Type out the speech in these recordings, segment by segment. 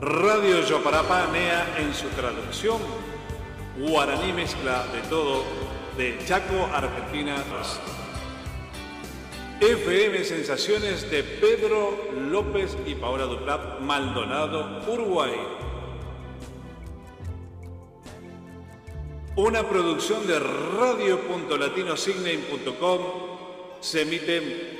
Radio Yoparapá Nea en su traducción, guaraní mezcla de todo, de Chaco, Argentina. FM Sensaciones de Pedro López y Paola Duplat, Maldonado, Uruguay. Una producción de radio.latinosignate.com se emite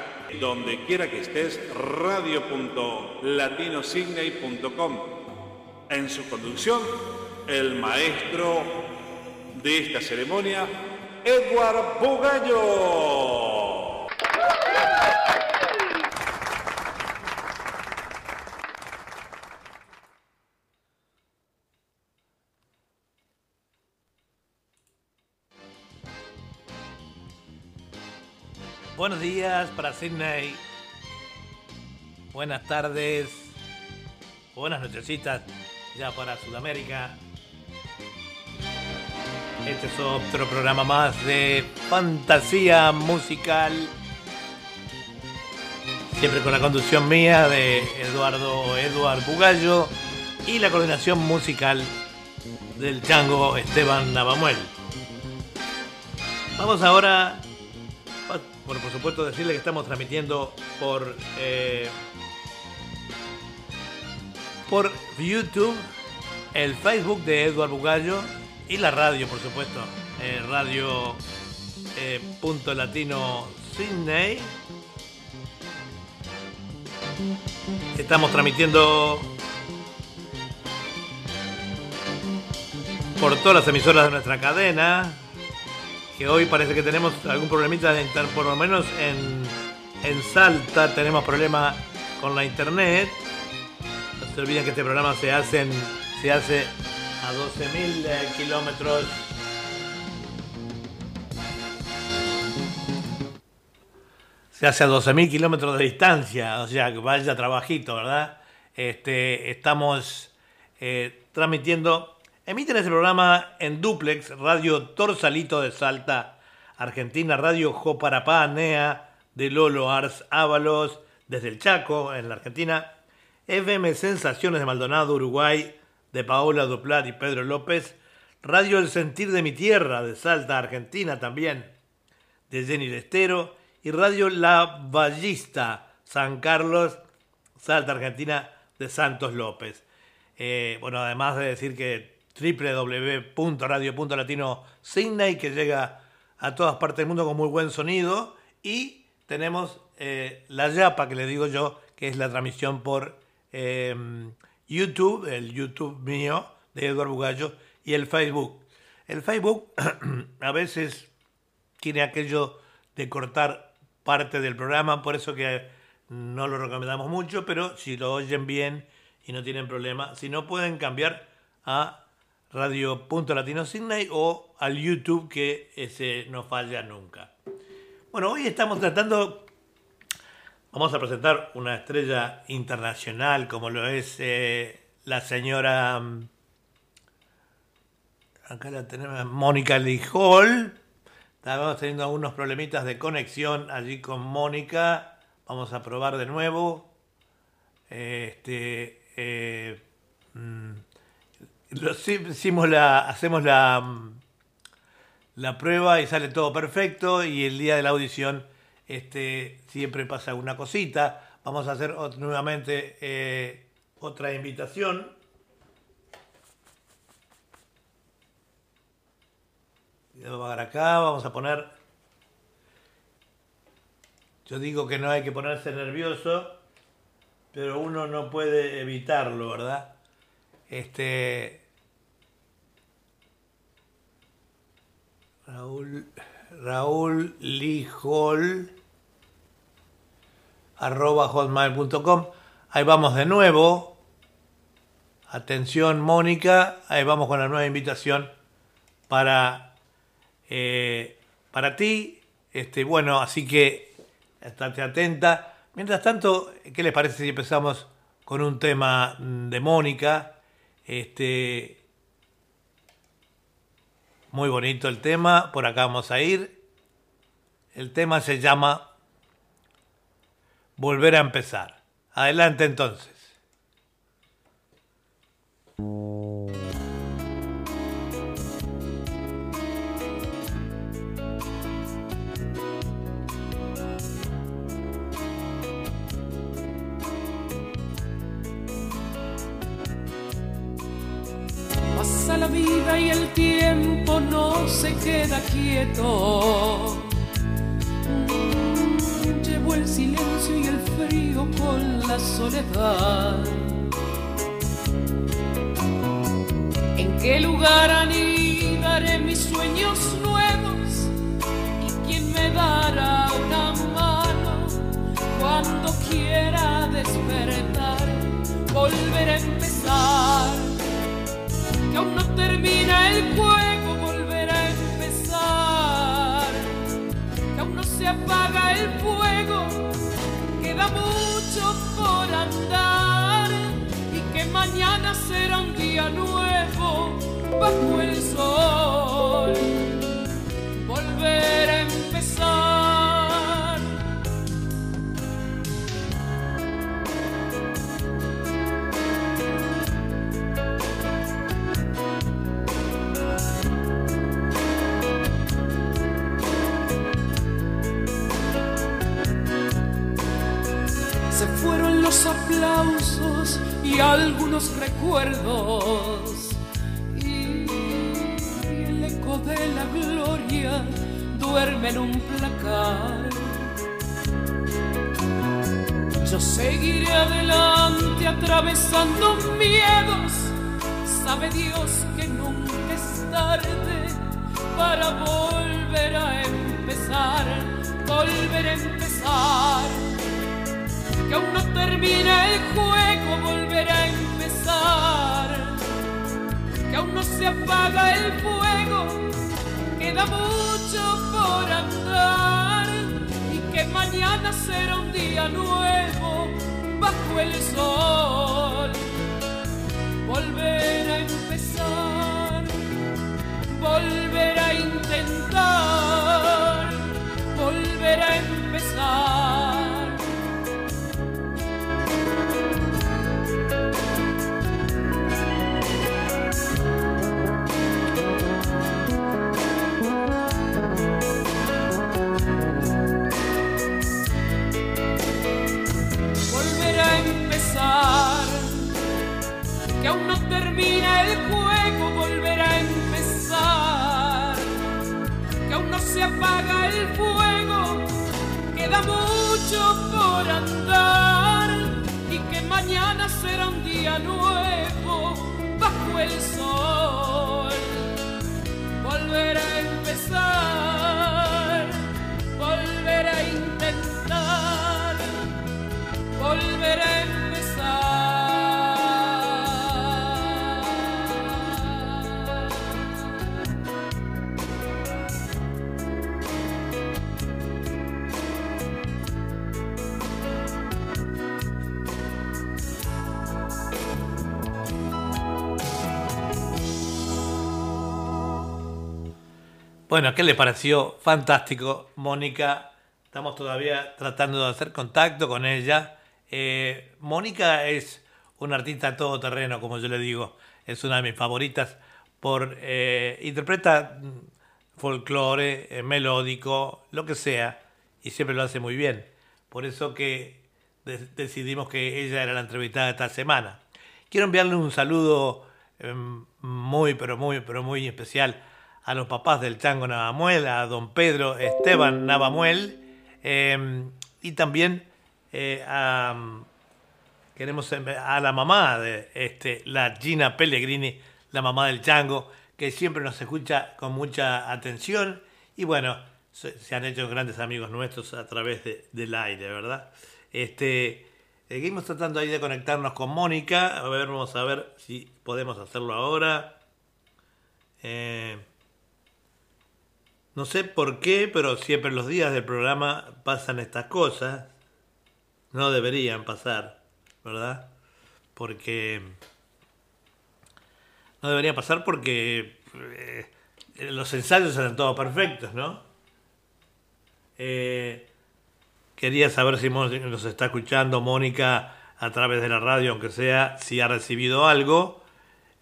donde quiera que estés, radio.latinosignate.com. En su conducción, el maestro de esta ceremonia, Edward Bugallo. Buenos días para Sydney. Buenas tardes. Buenas nochecitas ya para Sudamérica. Este es otro programa más de fantasía musical. Siempre con la conducción mía de Eduardo Eduard Bugallo y la coordinación musical del chango Esteban Navamuel. Vamos ahora bueno, por supuesto decirle que estamos transmitiendo por eh, por YouTube, el Facebook de Eduardo Bugallo y la radio, por supuesto, eh, radio eh, punto latino Sydney. Estamos transmitiendo por todas las emisoras de nuestra cadena, que hoy parece que tenemos algún problemita, de, por lo menos en, en Salta tenemos problemas con la internet. No se olviden que este programa se, se hace a 12.000 eh, kilómetros. Se hace a 12.000 kilómetros de distancia, o sea, que vaya trabajito, ¿verdad? Este, estamos eh, transmitiendo Emiten este programa en duplex Radio Torsalito de Salta, Argentina, Radio Joparapá, NEA de Lolo Ars Ábalos, desde el Chaco, en la Argentina, FM Sensaciones de Maldonado, Uruguay, de Paola Duplat y Pedro López, Radio El Sentir de mi Tierra, de Salta, Argentina también, de Jenny Lestero, y Radio La Ballista, San Carlos, Salta, Argentina, de Santos López. Eh, bueno, además de decir que www.radio.latino Sydney, que llega a todas partes del mundo con muy buen sonido. Y tenemos eh, la Yapa, que le digo yo, que es la transmisión por eh, YouTube, el YouTube mío de Eduardo Bugallo, y el Facebook. El Facebook a veces tiene aquello de cortar parte del programa, por eso que no lo recomendamos mucho, pero si lo oyen bien y no tienen problema, si no pueden cambiar a Radio Punto Latino Sydney o al YouTube que ese no falla nunca. Bueno, hoy estamos tratando, vamos a presentar una estrella internacional como lo es eh, la señora, mm, acá la tenemos, Mónica Lijol. Estamos teniendo algunos problemitas de conexión allí con Mónica. Vamos a probar de nuevo. Este, eh, mm, hicimos la, hacemos la, la prueba y sale todo perfecto y el día de la audición este, siempre pasa una cosita. Vamos a hacer nuevamente eh, otra invitación. a bajar acá, vamos a poner... Yo digo que no hay que ponerse nervioso, pero uno no puede evitarlo, ¿verdad? Este... Raúl, Raúl Lijol, arroba hotmail.com. Ahí vamos de nuevo. Atención, Mónica. Ahí vamos con la nueva invitación para, eh, para ti. Este, bueno, así que estate atenta. Mientras tanto, ¿qué les parece si empezamos con un tema de Mónica? Este, muy bonito el tema, por acá vamos a ir. El tema se llama Volver a empezar. Adelante entonces. Y el tiempo no se queda quieto. Llevo el silencio y el frío con la soledad. ¿En qué lugar anidaré mis sueños nuevos? ¿Y quién me dará una mano cuando quiera despertar? Volver a empezar que aún no termina el juego, volver a empezar, que aún no se apaga el fuego, queda mucho por andar y que mañana será un día nuevo bajo el Bueno, ¿qué le pareció? Fantástico, Mónica. Estamos todavía tratando de hacer contacto con ella. Eh, Mónica es una artista todoterreno, como yo le digo. Es una de mis favoritas. Por, eh, interpreta mm, folclore, eh, melódico, lo que sea. Y siempre lo hace muy bien. Por eso que de- decidimos que ella era la entrevistada esta semana. Quiero enviarle un saludo eh, muy, pero muy, pero muy especial a los papás del Chango Navamuel, a don Pedro Esteban Navamuel, eh, y también eh, a, queremos a la mamá de este, la Gina Pellegrini, la mamá del Chango, que siempre nos escucha con mucha atención, y bueno, se, han hecho grandes amigos nuestros a través del aire, ¿verdad? Este, seguimos tratando ahí de conectarnos con Mónica, a ver, vamos a ver si podemos hacerlo ahora. Eh, no sé por qué, pero siempre los días del programa pasan estas cosas. No deberían pasar, ¿verdad? Porque... No deberían pasar porque eh, los ensayos eran todos perfectos, ¿no? Eh, quería saber si nos está escuchando Mónica a través de la radio, aunque sea, si ha recibido algo.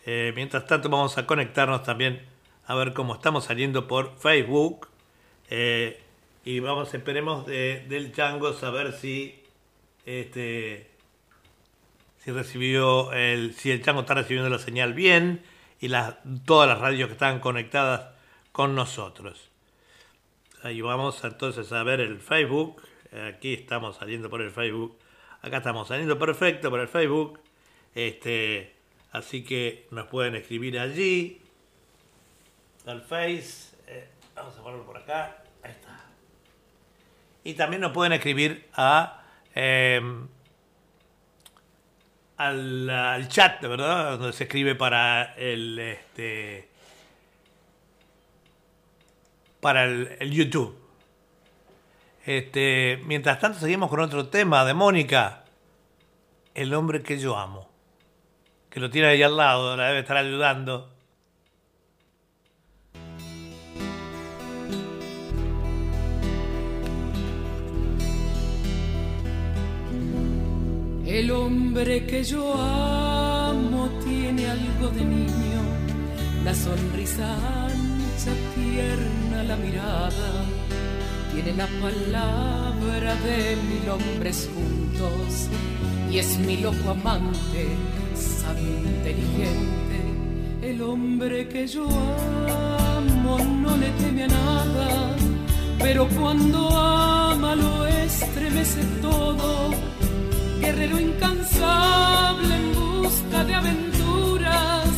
Eh, mientras tanto vamos a conectarnos también a ver cómo estamos saliendo por Facebook. Eh, y vamos, esperemos del Chango saber si este si recibió el si el Chango está recibiendo la señal bien y las todas las radios que están conectadas con nosotros. Ahí vamos entonces a ver el Facebook. Aquí estamos saliendo por el Facebook. Acá estamos saliendo perfecto por el Facebook. Este, así que nos pueden escribir allí al Face. Eh, vamos a ponerlo por acá. Ahí está. Y también nos pueden escribir a em, al, chat, ¿verdad? Donde se escribe para el este para el, YouTube. Este, mientras tanto seguimos con otro tema de Mónica, el hombre que yo amo, que lo tiene ahí al lado, la debe estar ayudando. El hombre que yo amo tiene algo de niño, la sonrisa ancha, tierna la mirada, tiene la palabra de mil hombres juntos. Y es mi loco amante, sabio, inteligente. El hombre que yo amo no le teme a nada, pero cuando ama lo estremece todo guerrero incansable en busca de aventuras,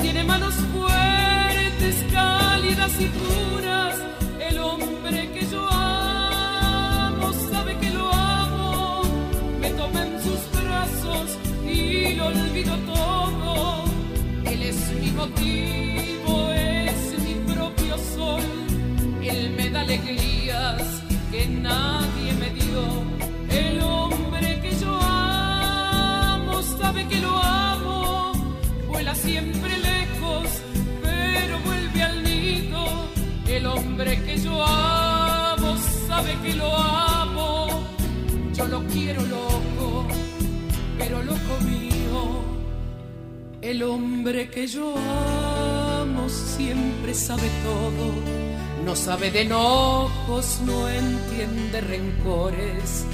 tiene manos fuertes, cálidas y puras, el hombre que yo amo sabe que lo amo, me toma en sus brazos y lo olvido todo, él es mi motivo, es mi propio sol, él me da alegrías que nadie me dio sabe que lo amo, vuela siempre lejos, pero vuelve al nido. El hombre que yo amo sabe que lo amo, yo lo quiero loco, pero loco mío. El hombre que yo amo siempre sabe todo, no sabe de enojos, no entiende rencores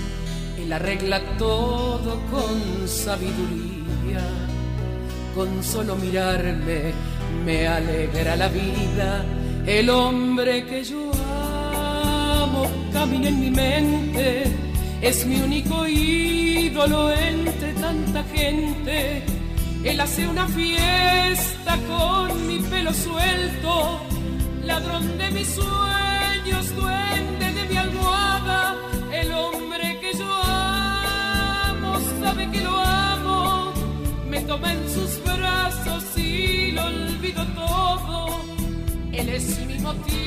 él arregla todo con sabiduría. Con solo mirarme me alegra la vida. El hombre que yo amo camina en mi mente. Es mi único ídolo entre tanta gente. Él hace una fiesta con mi pelo suelto, ladrón de mis sueños, motivo,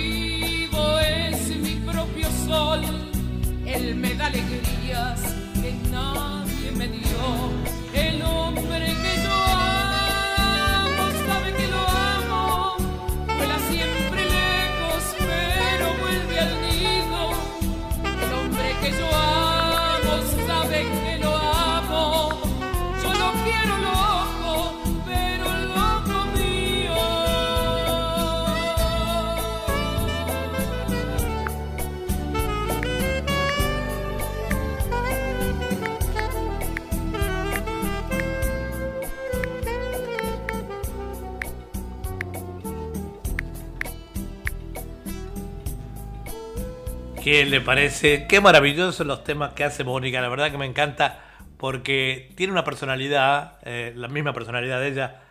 ¿Qué le parece? Qué maravillosos los temas que hace Mónica, la verdad que me encanta porque tiene una personalidad, eh, la misma personalidad de ella,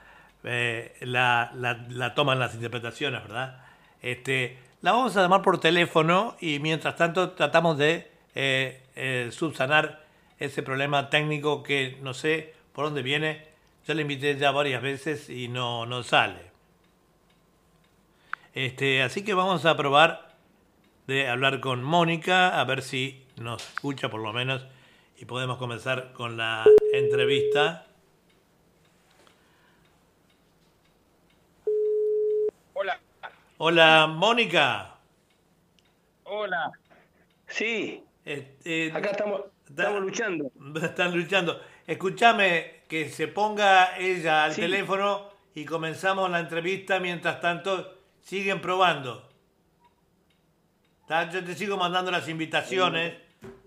eh, la, la, toman las interpretaciones, ¿verdad? Este, la vamos a llamar por teléfono y mientras tanto tratamos de eh, eh, subsanar ese problema técnico que no sé por dónde viene. Yo le invité ya varias veces y no, no sale. Este, así que vamos a probar de hablar con Mónica, a ver si nos escucha por lo menos y podemos comenzar con la entrevista. Hola. Hola, Mónica. Hola. Sí, Eh, eh, acá estamos, estamos luchando. Están luchando. Escúchame, que se ponga ella al Sí. teléfono y comenzamos la entrevista. Mientras tanto, siguen probando. ¿Tá? Yo te sigo mandando las invitaciones.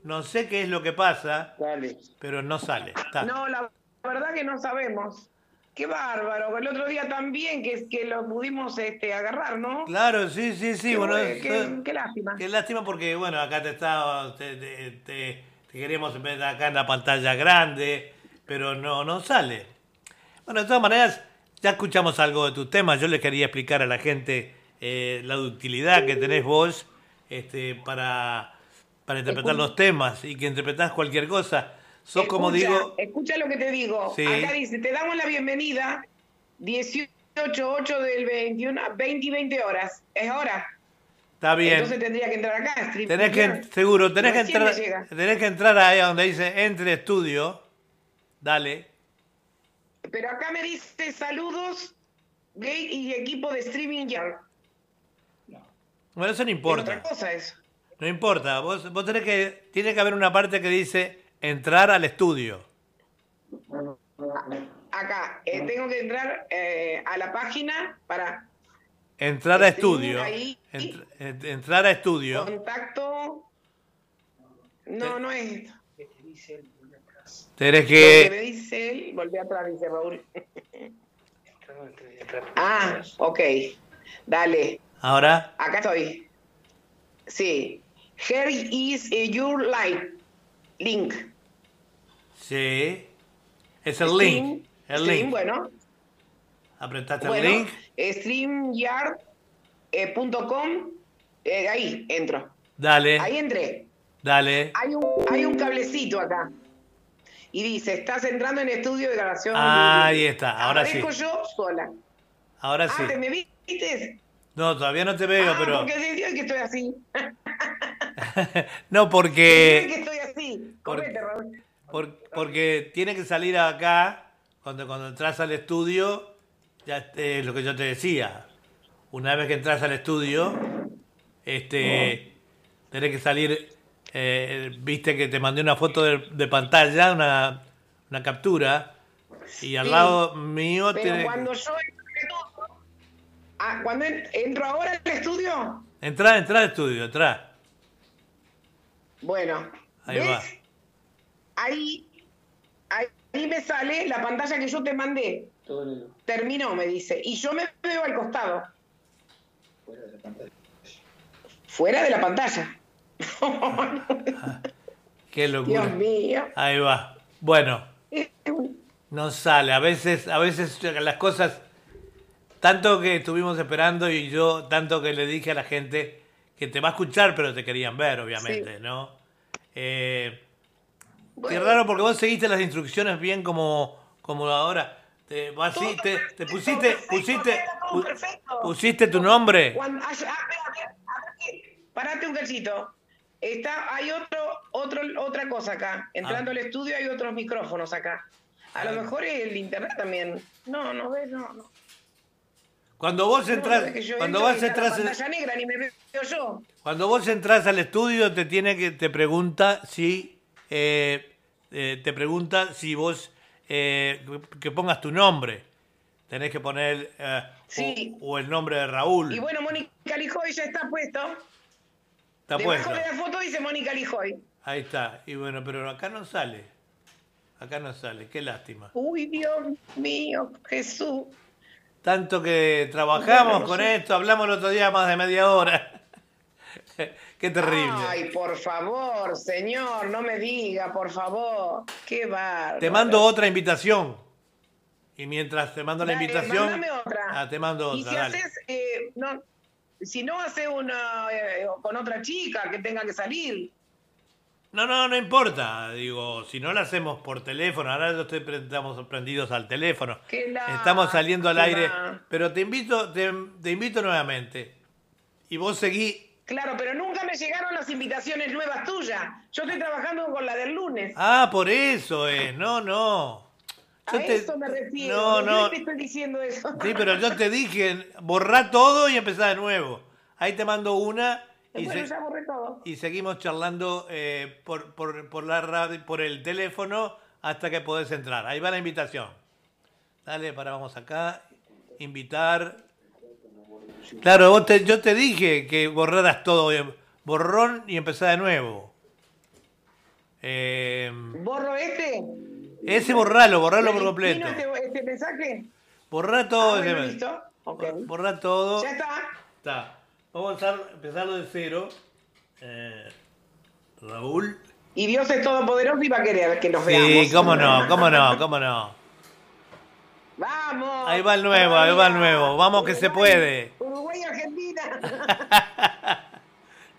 No sé qué es lo que pasa, Dale. pero no sale. Tá. No, la verdad que no sabemos. Qué bárbaro. El otro día también que, que lo pudimos este, agarrar, ¿no? Claro, sí, sí, sí. Qué, bueno, qué- qué lástima. Qué lástima porque, bueno, acá te está, te, te- te- te queríamos ver acá en la pantalla grande, pero no, no sale. Bueno, de todas maneras, ya escuchamos algo de tus temas. Yo les quería explicar a la gente eh, la utilidad que tenés vos este, para, para interpretar los temas y que interpretás cualquier cosa. Sos como digo, Escucha lo que te digo. Sí. Acá dice, te damos la bienvenida 18-8 del 21, 20 y 20 horas. Es hora. está bien. Entonces tendría que entrar acá. stream- Tenés que, seguro, tenés que, entrar, tenés que entrar ahí donde dice entre estudio. Dale. Pero acá me dice saludos, gay y equipo de streaming yard. Bueno, eso no Es importa. otra cosa eso. No importa, vos, vos tenés que, tiene que haber una parte que dice entrar al estudio. Acá, eh, tengo que entrar eh, a la página para Entrar a estudio. ahí. Entr- ent- entrar a estudio. contacto. No, no es esto. Tenés Lo que me que. dice él, volví atrás, dice Raúl. ah, ok. Dale, Ahora, acá estoy. Sí. Here is eh, your light. Link. sí. Es el Stream, link. El stream, link. bueno. Apretaste bueno, el link. eh, streamyard.com. Eh, ahí entro. Dale. Ahí entré. Dale. Hay un, hay un cablecito acá. Y dice, estás entrando en estudio de grabación. Ahí está, ahora sí. Aparezco yo sola. Ahora Ah, sí. ¿te me viste? No, todavía no te veo, ah, pero. porque hoy que estoy así. no, porque. que estoy así. Raúl. por- porque tiene que salir acá. Cuando, cuando entras al estudio, ya eh, es lo que yo te decía. Una vez que entras al estudio, este, tenés que salir. eh, Viste que te mandé una foto de, de pantalla, una, una captura. Y al Sí, lado mío Pero tiene. cuando yo ah, cuando en- entro ahora al estudio, Entra, entra al estudio, entra. bueno, Ahí ¿ves? va. Ahí, ahí, ahí me sale la pantalla que yo te mandé. Terminó, me dice. Y yo me veo al costado. Fuera de la pantalla. Qué locura. Dios mío. Ahí va. Bueno, no sale. A veces, a veces las cosas, tanto que estuvimos esperando y yo, tanto que le dije a la gente que te va a escuchar, pero te querían ver, obviamente, ¿no? Eh, Qué raro porque vos seguiste las instrucciones bien como, como ahora. Te, vas así, te, te pusiste, perfecto, pusiste, perfecto. pusiste tu nombre. Cuando, parate un cachito. Está, hay otro, otro, otra cosa acá. Entrando Ah. al estudio hay otros micrófonos acá. A lo mejor el internet también. No, no ves, no, no. Cuando vos entras, cuando vas entras, en- pantalla negra ni me veo yo. Cuando vos entras al estudio te tiene que te pregunta si eh, eh, te pregunta si vos eh, que pongas tu nombre. Tenés que poner o- Sí. o, el nombre de Raúl. Y bueno, Mónica Lijoy ya está puesto. Está Debajo puesto. de la foto dice Mónica Lijoy. Ahí está. Y bueno, pero acá no sale. Acá no sale. Qué lástima. Uy, Dios mío, Jesús. Tanto que trabajamos Bueno, con sí. esto, hablamos el otro día más de media hora. Qué terrible. Ay, por favor, señor, no me diga, por favor. Qué bárbaro. Te mando otra invitación. Y mientras te mando la Dale, invitación. mándame otra. Ah, te mando Y otra. si dale. haces, eh, no, si no hace una eh, con otra chica que tenga que salir. No, no, no importa. Digo, si no la hacemos por teléfono, ahora yo estoy, estamos prendidos al teléfono. Lástima. Estamos saliendo al aire. Pero te invito, te, te invito nuevamente. Y vos seguí. Claro, pero nunca me llegaron las invitaciones nuevas tuyas. Yo estoy trabajando con la del lunes. Ah, por eso es. No, no. Yo a te- eso me refiero. No, ¿Por qué no. te estoy diciendo eso? Sí, pero yo te dije, borrá todo y empezá de nuevo. Ahí te mando una y, bueno, se- ya borré todo. y seguimos charlando eh, por, por, por la radio, por el teléfono hasta que podés entrar. Ahí va la invitación. Dale, para vamos acá. Invitar. Claro, vos te- yo te dije que borraras todo. eh, Borrón y empezá de nuevo. Eh, ¿Borro este? ese borralo, borralo por ¿Vino completo. Este, este mensaje? Borrá todo. Ah, bueno, ese- listo. Ok. Borrá todo. Ya está. Está. Vamos a empezar, empezarlo de cero. Eh, Raúl. Y Dios es todopoderoso y va a querer que nos veamos. Sí, cómo no, cómo no, cómo no. Vamos. Ahí va el nuevo, ahí va el nuevo. Vamos que se puede. Uruguay y Argentina.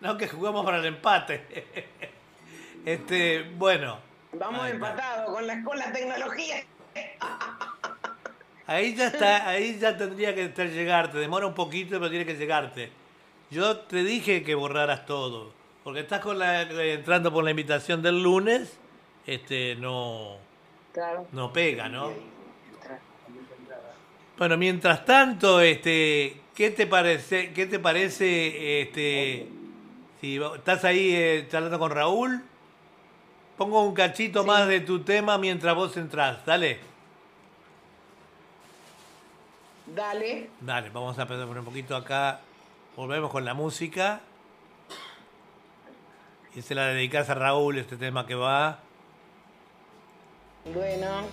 No, que jugamos para el empate. Este, bueno. Vamos empatados con la, con la tecnología. Ahí ya está, ahí ya tendría que estar llegarte. Demora un poquito, pero tiene que llegarte. Yo te dije que borraras todo. Porque estás con la, entrando por la invitación del lunes. Este, no, Claro. no pega, ¿no? Bueno, mientras tanto, este, ¿qué te parece, qué te parece, este, si estás ahí eh, charlando con Raúl? Pongo un cachito más de tu tema mientras vos entrás, dale. Dale. Dale, vamos a poner un poquito acá. Volvemos con la música. Y se la dedicas a Raúl, este tema que va. Bueno.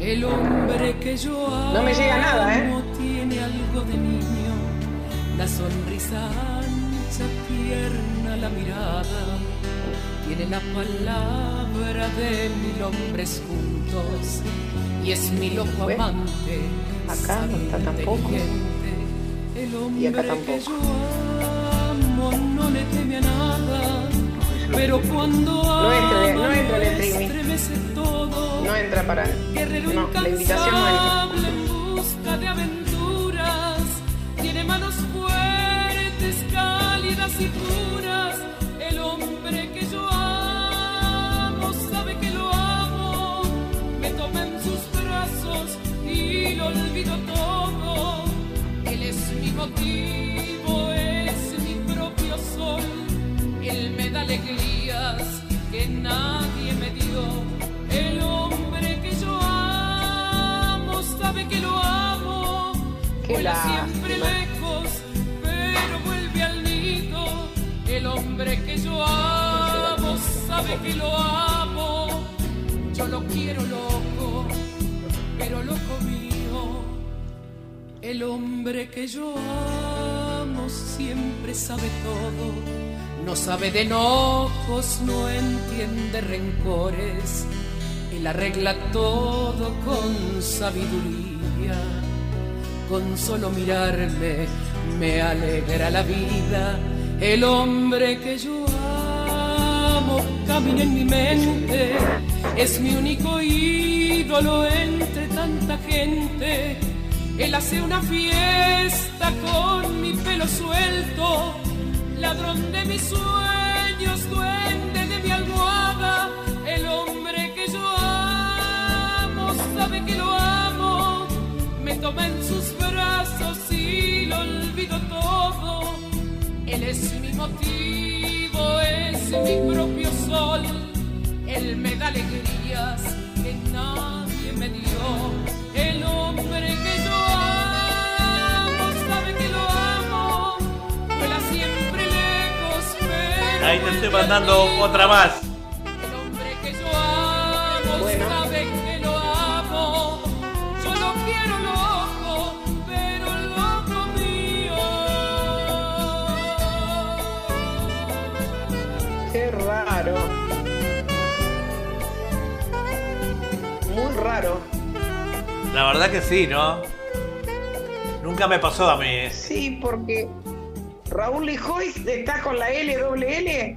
El hombre que yo amo No me llega nada, ¿eh? tiene algo de niño, la sonrisa ancha, tierna la mirada, tiene la palabra de mil hombres juntos y es mi loco Bueno, amante. acá no está tampoco. El hombre Y acá que tampoco. yo amo no le teme a nada, pero cuando No entra- no entra el estremece todo. No entra para. Guerrero No, la invitación no entra. en busca de aventuras, tiene manos fuertes, cálidas y puras. Olvido todo. Él es mi motivo, es mi propio sol. Él me da alegrías que nadie me dio. El hombre que yo amo sabe que lo amo. Vuela siempre lejos, pero vuelve al nido. El hombre que yo amo sabe que lo amo. Yo lo quiero loco, pero loco mío. El hombre que yo amo siempre sabe todo, no sabe de enojos, no entiende rencores, él arregla todo con sabiduría, con solo mirarme me alegra la vida, el hombre que yo amo camina en mi mente, es mi único ídolo entre tanta gente. Él hace una fiesta con mi pelo suelto, ladrón de mis sueños, duende de mi almohada. El hombre que yo amo sabe que lo amo, me toma en sus brazos y lo olvido todo. Él es mi motivo, es mi propio sol. Él me da alegrías ahí te estoy mandando otra más. El hombre que yo amo sabe que lo amo. Yo no quiero loco, pero loco mío. Qué raro. Muy raro. La verdad que sí, ¿no? Nunca me pasó a mí. ¿eh? Sí, porque Raúl Lijoy está con la L doble L.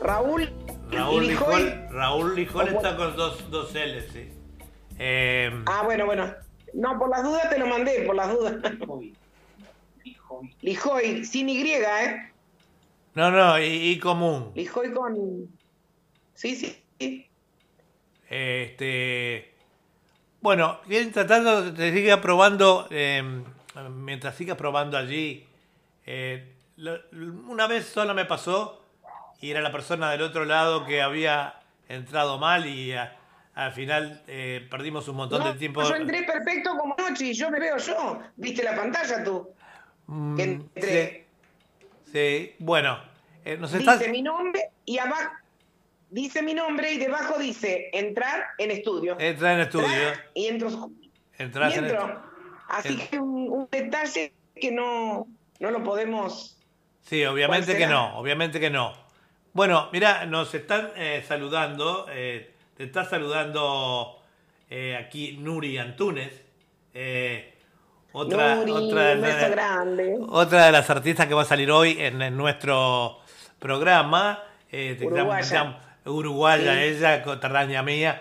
Raúl, Raúl Lijoy. Lijol, Raúl Lijol está con dos, dos L, sí. Eh, Ah, bueno, bueno. No, por las dudas te lo mandé, por las dudas. Lijoy, sin Y, ¿eh? no, no, y, y común. Lijoy con. Sí, sí, sí. Este, bueno, bien, tratando, te siga probando, eh, mientras sigas probando allí, eh, una vez solo me pasó y era la persona del otro lado que había entrado mal y a- al final eh, perdimos un montón No, de tiempo. Yo entré perfecto como noche y yo me veo yo. ¿Viste la pantalla tú? Mm, entré. sí, sí, bueno, eh, nos estás... Dice mi nombre y abajo. Dice mi nombre y debajo dice entrar en estudio. Entra en estudio, Y entro. entras y en entro. estudio. Así que un, un detalle que no, no lo podemos. Sí, obviamente ¿Cuál que no, obviamente que no. Bueno, mira, nos están eh, saludando, eh, te está saludando eh, aquí Nuri Antunes, otra, Nuri, otra, un beso grande. otra de las artistas que va a salir hoy en, en nuestro programa. te- Uruguaya. uruguaya, Sí. ella, coterránea mía,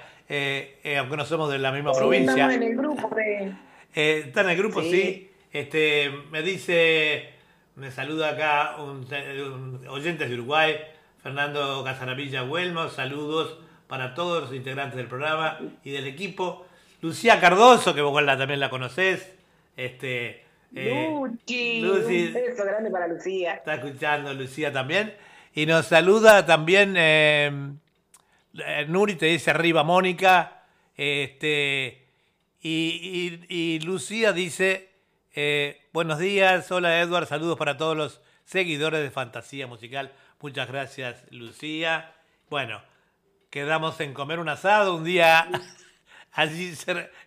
aunque no somos de la misma Sí, provincia. estamos en el grupo de. Eh, está en el grupo, sí. Sí. Este, me dice, me saluda acá un, un oyente de Uruguay, Fernando Casaravilla Huelmo, saludos para todos los integrantes del programa y del equipo. Lucía Cardoso, que vos la- también la conocés. Este, eh, Luchi, Lucy. un beso grande para Lucía. está escuchando Lucía también. Y nos saluda también eh, eh, Nuri, te dice arriba Mónica. Este, y, y- y Lucía dice, eh, buenos días, hola Edward, saludos para todos los seguidores de Fantasía Musical. Muchas gracias Lucía. Bueno, quedamos en comer un asado un día allí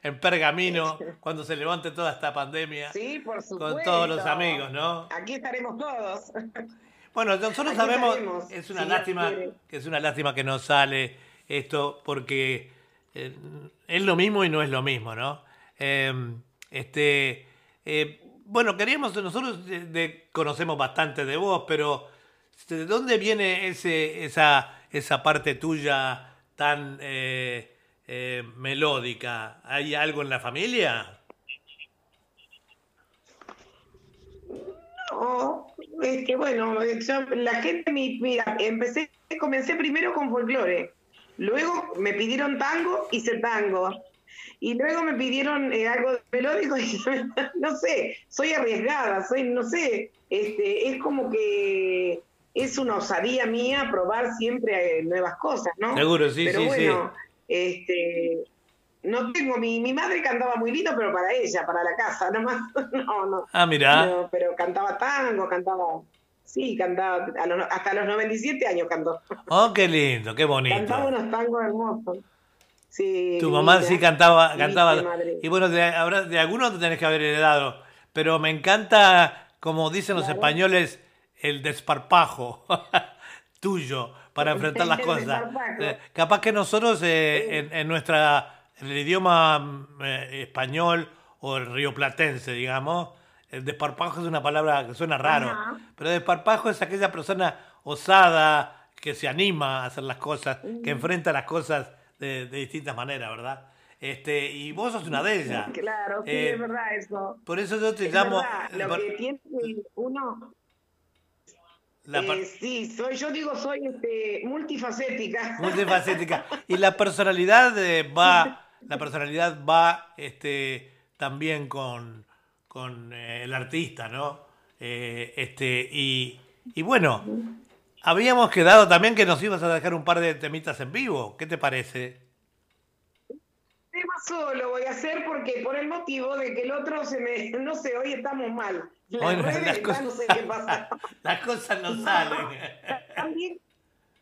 en Pergamino, cuando se levante toda esta pandemia, Sí, por supuesto. con todos los amigos, ¿no? Aquí estaremos todos. Bueno, nosotros Aquí sabemos, estaremos, es una lástima, que es una lástima que no sale esto porque eh, es lo mismo y no es lo mismo, ¿no? Eh, este, eh, bueno, queríamos, nosotros de- de- conocemos bastante de vos, pero ¿de dónde viene ese, esa, esa parte tuya tan eh, eh, melódica? ¿Hay algo en la familia? No, es que bueno, la gente, mi- mira, empecé, comencé primero con folclore, luego me pidieron tango, hice tango, y luego me pidieron eh, algo melódico y no sé, soy arriesgada, soy, no sé, este, es como que es una osadía mía probar siempre eh, nuevas cosas, ¿no? Seguro, sí, Pero sí, sí. bueno, este, no tengo, mi, mi madre cantaba muy lindo, pero para ella, para la casa, nomás, no, no. Ah, mira. No, pero cantaba tango, cantaba. Sí, cantaba. a los- hasta los 97 años cantó. Oh, qué lindo, qué bonito. Cantaba unos tangos hermosos. Sí. Tu mamá mira, sí cantaba, cantaba. Y bueno, de, habrá- de algunos te tenés que haber heredado. Pero me encanta, como dicen los españoles, el desparpajo tuyo para enfrentar las cosas. Eh, capaz que nosotros eh, en, en nuestra, en el idioma mm, eh, español o el rioplatense, digamos, el desparpajo es una palabra que suena raro. Ajá. Pero desparpajo es aquella persona osada que se anima a hacer las cosas, que enfrenta las cosas de, de distintas maneras, ¿verdad? Este, y vos sos una de ellas. Claro, sí, Eh, es verdad eso. Por eso yo te Es llamo. verdad, Lo por- que tiene uno. la eh, sí, soy, yo digo, soy este, multifacética. multifacética. Y la personalidad eh, va, la personalidad va este, también con, con eh, el artista, ¿no? Eh, este, y, y bueno, habíamos quedado también que nos ibas a dejar un par de temitas en vivo. ¿Qué te parece? Tema solo voy a hacer porque por el motivo de que el otro se me. No sé, hoy estamos mal. Las Hoy no- redes las cosas- no sé qué pasa. Las cosas no salen. También,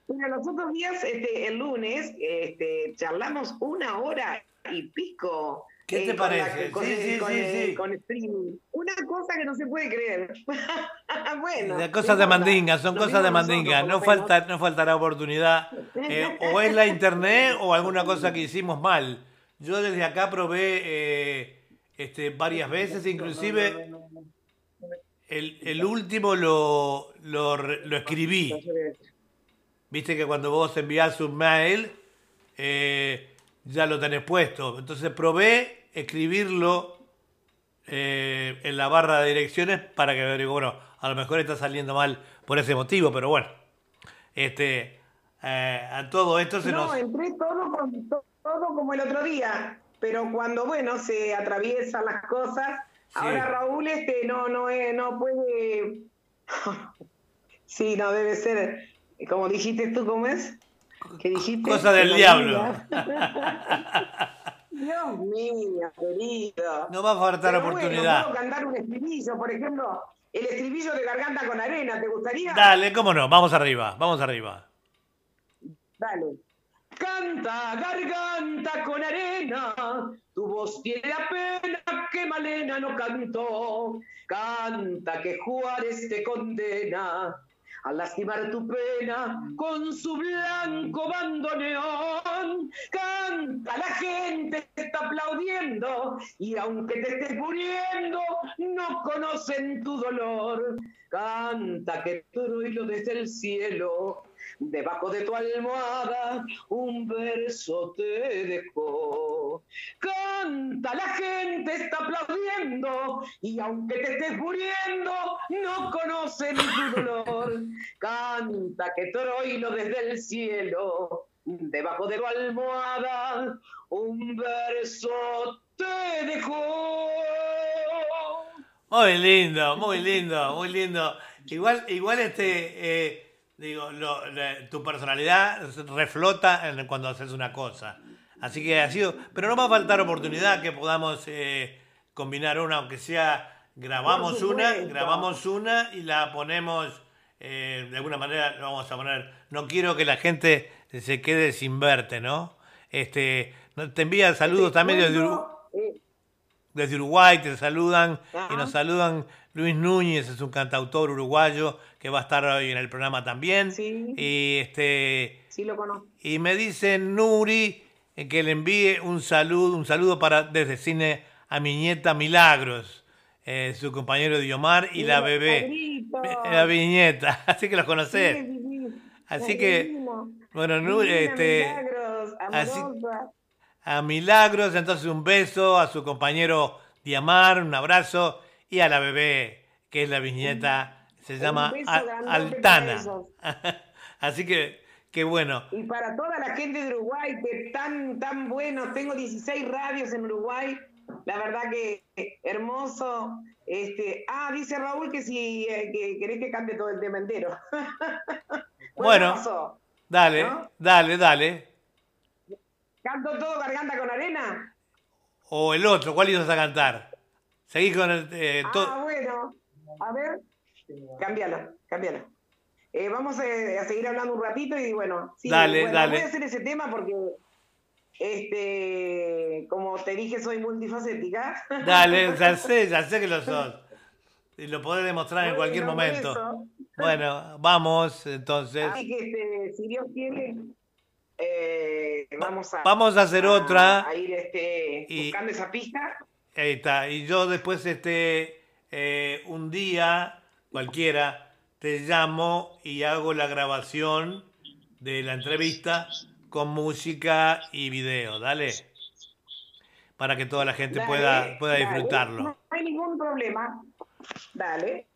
mira, los otros días, este, el lunes, este, charlamos una hora y pico ¿Qué te con la- parece? con Sí, el- sí, con sí, sí. Con streaming. Una cosa que no se puede creer. bueno. No cosas de mandinga, son cosas de mandinga. No, falta, no faltará oportunidad. Eh, o es la internet o alguna cosa que hicimos mal. Yo desde acá probé eh, este, varias veces, inclusive el, el último lo, lo, lo escribí. Viste que cuando vos envías un mail, eh, ya lo tenés puesto. Entonces probé escribirlo eh, en la barra de direcciones para que bueno, a lo mejor está saliendo mal por ese motivo, pero bueno. Este, eh, a todo esto se No, nos... entré todo, con, to- todo como el otro día, pero cuando, bueno, se atraviesan las cosas, ahora Raúl este no, no, es- no puede... sí, no, debe ser, como dijiste tú, ¿cómo es? ¿Qué dijiste? Cosa del diablo. Dios mío, querido. No va a faltar Pero bueno, oportunidad. puedo cantar un estribillo, por ejemplo, el estribillo de Garganta con Arena, ¿te gustaría? Dale, cómo no, vamos arriba, vamos arriba. Dale. Canta, garganta con arena, tu voz tiene la pena que Malena no cantó. Canta que Juárez te condena a lastimar tu pena con su blanco bandoneón. Canta, la gente te está aplaudiendo y aunque te estés muriendo, no conocen tu dolor. Canta que tu hilo desde el cielo Debajo de tu almohada un verso te dejó. Canta, la gente está aplaudiendo y aunque te estés muriendo, no conocen tu dolor. Canta que Troilo desde el cielo, debajo de tu almohada, un verso te dejó. Muy lindo, muy lindo, muy lindo. Igual, igual este, eh, digo, lo- la- tu personalidad reflota en- cuando haces una cosa. Así que ha sido, pero no va a faltar oportunidad que podamos eh, combinar una, aunque sea, grabamos una, grabamos una y la ponemos, eh, de alguna manera lo vamos a poner. No quiero que la gente se quede sin verte, ¿no? Este, te envía saludos también desde Uruguay Eh, desde Uruguay te saludan Ajá. y nos saludan Luis Núñez, es un cantautor uruguayo que va a estar hoy en el programa también. Sí. Y este sí lo conozco. y me dice Nuri eh, que le envíe un saludo, un saludo para desde cine a mi nieta Milagros, eh, su compañero Diomar y la bebé, la viñeta, así que los conocés. Sí. Así que, divino. bueno, Nuri, este, Milagros, así- a Milagros, entonces un beso, a su compañero Diamar, un abrazo, y a la bebé, que es la viñeta, se llama Al- Altana. Así que, qué bueno. Y para toda la gente de Uruguay, que tan, tan buenos, tengo 16 radios en Uruguay, la verdad que eh, hermoso. Este, ah, dice Raúl que si eh, que querés que cante todo el tema entero. Bueno. Dale, ¿No? dale, dale. ¿Canto todo garganta con arena? O el otro, ¿cuál ibas a cantar? Seguí con el... eh, Ah, bueno. A ver, cámbialo, cámbialo. Eh, vamos a, a seguir hablando un ratito y bueno, sí, Dale, bueno, dale. voy a hacer ese tema porque, este, como te dije, soy multifacética. Dale, ya sé, ya sé que lo sos. Y lo podés demostrar en cualquier momento. eso. Bueno, vamos, entonces. Así que, este, si Dios quiere, eh, vamos a, Vamos a hacer otra. a ir este, Y- buscando esa pista. Ahí está. Y yo después, este, eh, un día, cualquiera, te llamo y hago la grabación de la entrevista con música y video. Dale. Para que toda la gente Dale, pueda, pueda dale. disfrutarlo. No hay ningún problema. Dale.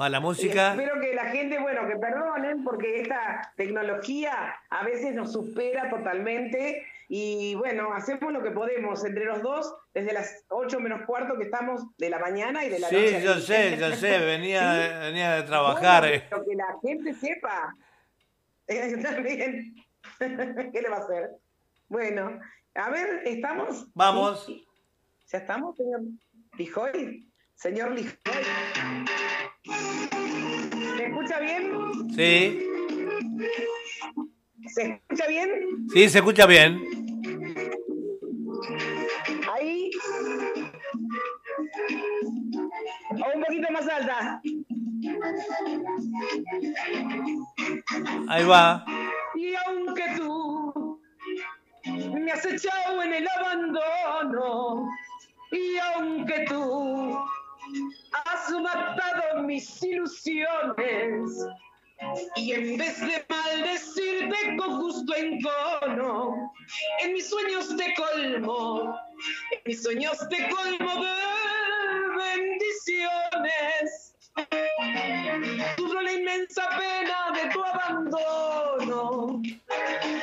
Va la Y música. espero que la gente, bueno, que perdonen, porque esta tecnología a veces nos supera totalmente. Y bueno, hacemos lo que podemos entre los dos, desde las 8 menos cuarto que estamos de la mañana y de la noche. Sí, yo sé, yo sé. Venía, Sí. venía de trabajar. Bueno, eh. pero que la gente sepa. Eh, También. ¿Qué le va a hacer? Bueno, a ver, ¿estamos? Vamos. Sí. ¿Ya estamos, señor Lijoy? Señor Lijoy. ¿Se escucha bien? Sí, ¿Se escucha bien? Sí, se escucha bien. Ahí. O un poquito más alta. Ahí va. Y aunque tú me has echado en el abandono, y aunque tú has matado mis ilusiones, y en vez de maldecirte con justo encono, en mis sueños te colmo, en mis sueños te colmo de bendiciones. Sufro la inmensa pena de tu abandono.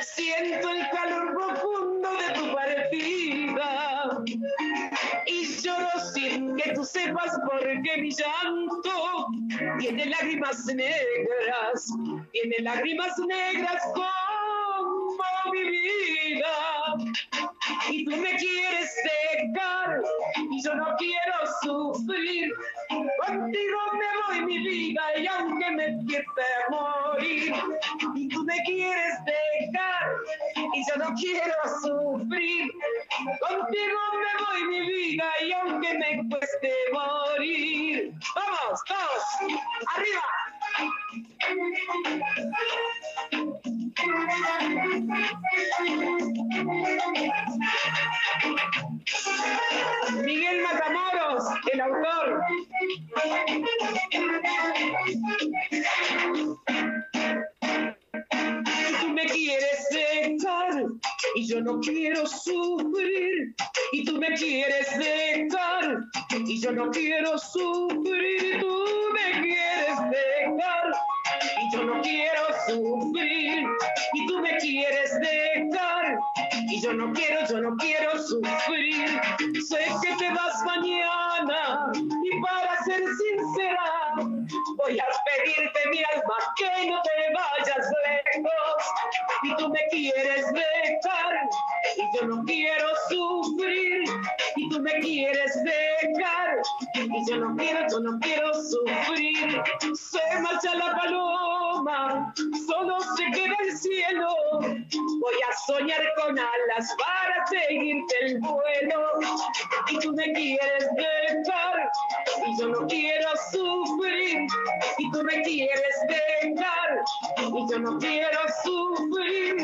Siento el calor profundo de tu partida. Que tú sepas por qué mi llanto tiene lágrimas negras. Tiene lágrimas negras Y tú me quieres dejar y yo no quiero sufrir. Contigo me voy mi vida y aunque me empiece a morir. Y tú me quieres dejar y yo no quiero sufrir. Contigo me voy mi vida y aunque me cueste morir. Vamos, todos, arriba. Miguel Matamoros, el autor. Y quieres dejar y yo no quiero sufrir. Y tú me quieres dejar y yo no quiero sufrir. Tú me quieres dejar y yo no quiero sufrir. Y tú me quieres dejar y yo no quiero, yo no quiero sufrir. Sé que te vas mañana y para ser sincera voy a pedirte mi alma que no te vayas lejos. Y tú me quieres dejar y yo no quiero sufrir. Y tú me quieres dejar y yo no quiero, yo no quiero sufrir. Se marcha la paloma, solo se queda el cielo. Voy a soñar con alas para seguirte el vuelo. Y tú me quieres dejar y yo no quiero sufrir. Y tú me quieres dejar y yo no quiero sufrir.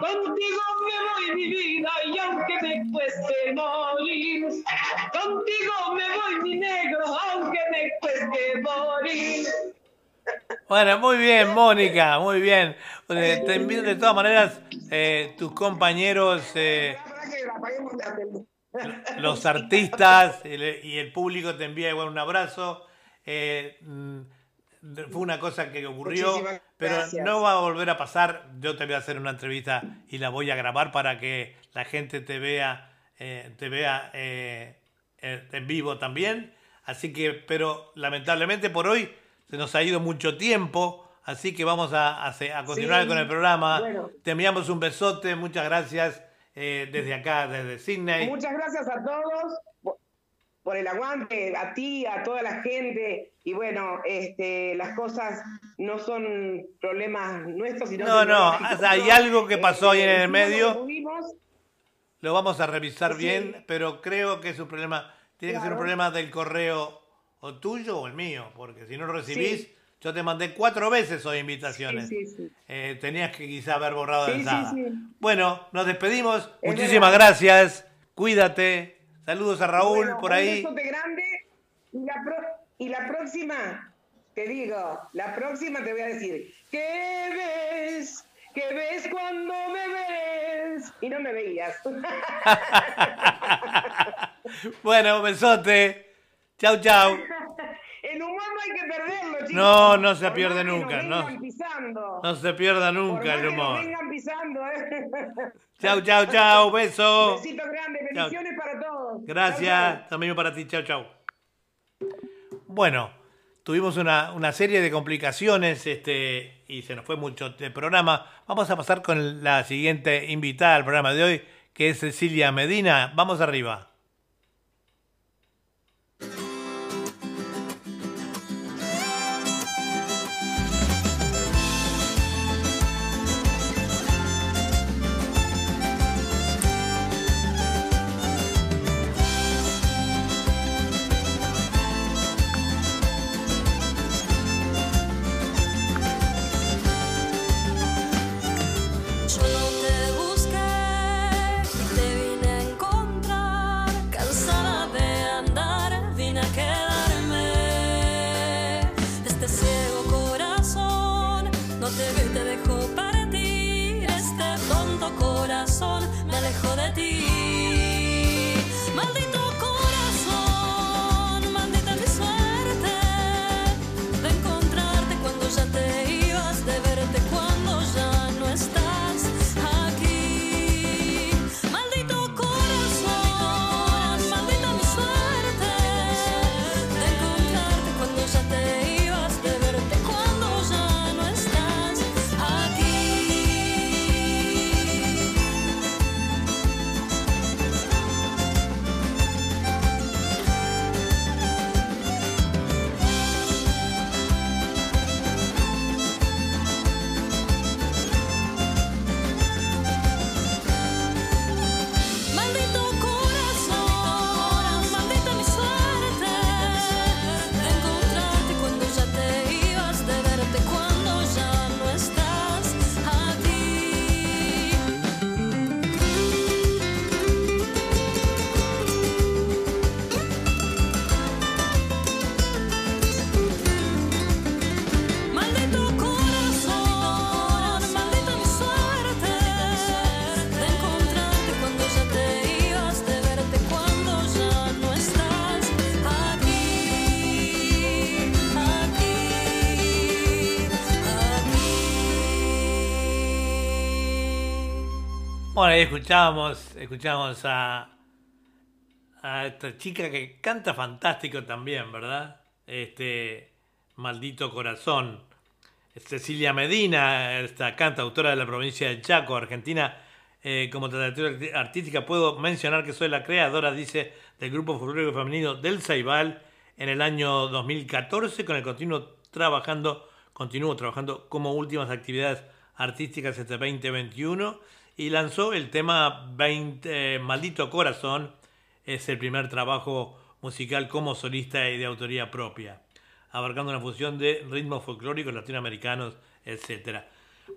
Contigo me voy mi vida y aunque me cueste morir. Contigo me voy mi negro aunque me cueste morir. Bueno, muy bien, Mónica, muy bien. Eh, te envío de todas maneras eh, tus compañeros, eh, los artistas y el público te envía un abrazo. Eh, mm, fue una cosa que ocurrió, pero no va a volver a pasar. Yo te voy a hacer una entrevista y la voy a grabar para que la gente te vea, eh, te vea eh, en vivo también. Así que, pero lamentablemente por hoy se nos ha ido mucho tiempo, así que vamos a, a se- a continuar Sí, con el programa. bueno. Te enviamos un besote, muchas gracias eh, desde acá, desde Sydney. Muchas gracias a todos por- el aguante, a ti, a toda la gente. Y bueno, este, las cosas no son problemas nuestros, sino No, no, hay algo que pasó ahí en el que medio. Lo vamos a revisar Sí. bien, pero creo que es un problema, tiene que ser un problema del correo o tuyo o el mío, porque si no lo recibís, Sí. yo te mandé cuatro veces hoy invitaciones. Sí. Eh, tenías que quizá haber borrado de. Bueno, nos despedimos. Es Muchísimas verdad. gracias. Cuídate. Saludos a Raúl Bueno, por un ahí. besote grande y la, pro- y la próxima, te digo, la próxima te voy a decir, ¿qué ves? ¿Qué ves cuando me ves? Y no me veías. bueno, besote. Chau, chau. El humor no hay que perderlo, chicos. No, no se pierde nunca, no. pisando. No se pierda nunca el humor. vengan pisando, ¿eh? Chau, chau, chau. Beso. Besitos grandes, bendiciones para todos. Gracias, también para ti, chao, chao. Bueno, tuvimos una, una serie de complicaciones este, y se nos fue mucho el programa. Vamos a pasar con la siguiente invitada al programa de hoy, que es Cecilia Medina. Vamos arriba. Ti. Ahí escuchamos, escuchamos a, esta chica que canta fantástico también, ¿verdad? Este maldito corazón. Cecilia Medina, esta cantautora de la provincia de Chaco, Argentina, eh, como trayectoria artística puedo mencionar que soy la creadora, dice, del grupo folclórico femenino del Ceibal en el año 2014, con el continuo trabajando, continúo trabajando como últimas actividades artísticas este 2021 y lanzó el tema 20, eh, Maldito Corazón, es el primer trabajo musical como solista y de autoría propia, abarcando una fusión de ritmos folclóricos latinoamericanos, etc.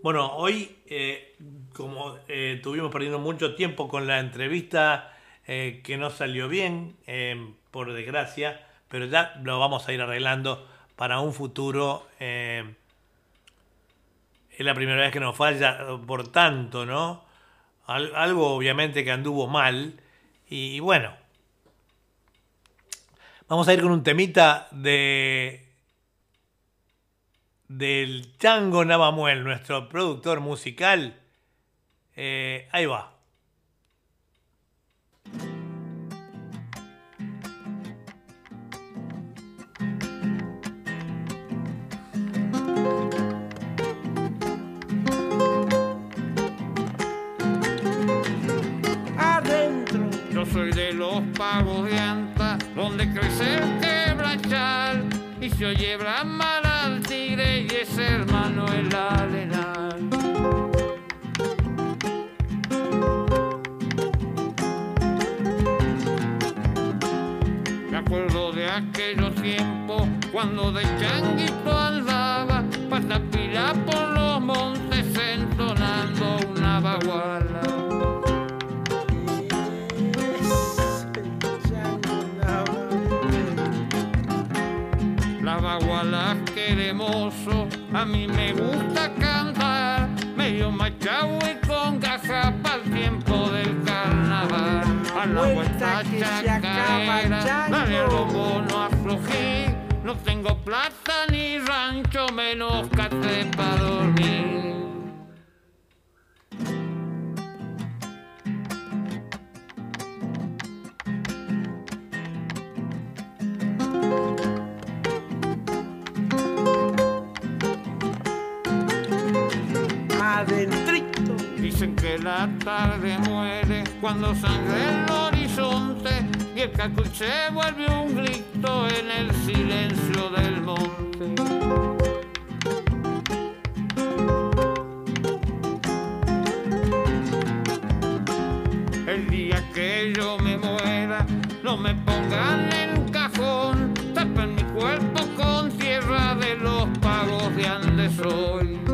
Bueno, hoy, eh, como eh, estuvimos perdiendo mucho tiempo con la entrevista eh, que no salió bien, por desgracia, pero ya lo vamos a ir arreglando para un futuro. es la primera vez que nos falla por tanto, ¿no? Al- algo obviamente que anduvo mal. Y, bueno, vamos a ir con un temita de del Chango Navamuel, nuestro productor musical. Eh, ahí va. Soy de los pagos de anta, donde crece el quebrachal. Y se oye bramar al tigre y es hermano el arenal. Me acuerdo de aquellos tiempos cuando de changuito andaba patapila por los montes entonando una baguala. A mí me gusta cantar, medio machado y con gaza para el tiempo del carnaval. A la vuelta que se acaba, chacaera, chango. dale al bombo, no aflojé, no tengo plata ni rancho, menos cate para dormir. Dicen que la tarde muere cuando sangre el horizonte y el cacuy se vuelve un grito en el silencio del monte. El día que yo me muera, no me pongan en un cajón, tapen mi cuerpo con tierra de los pagos de Andes hoy.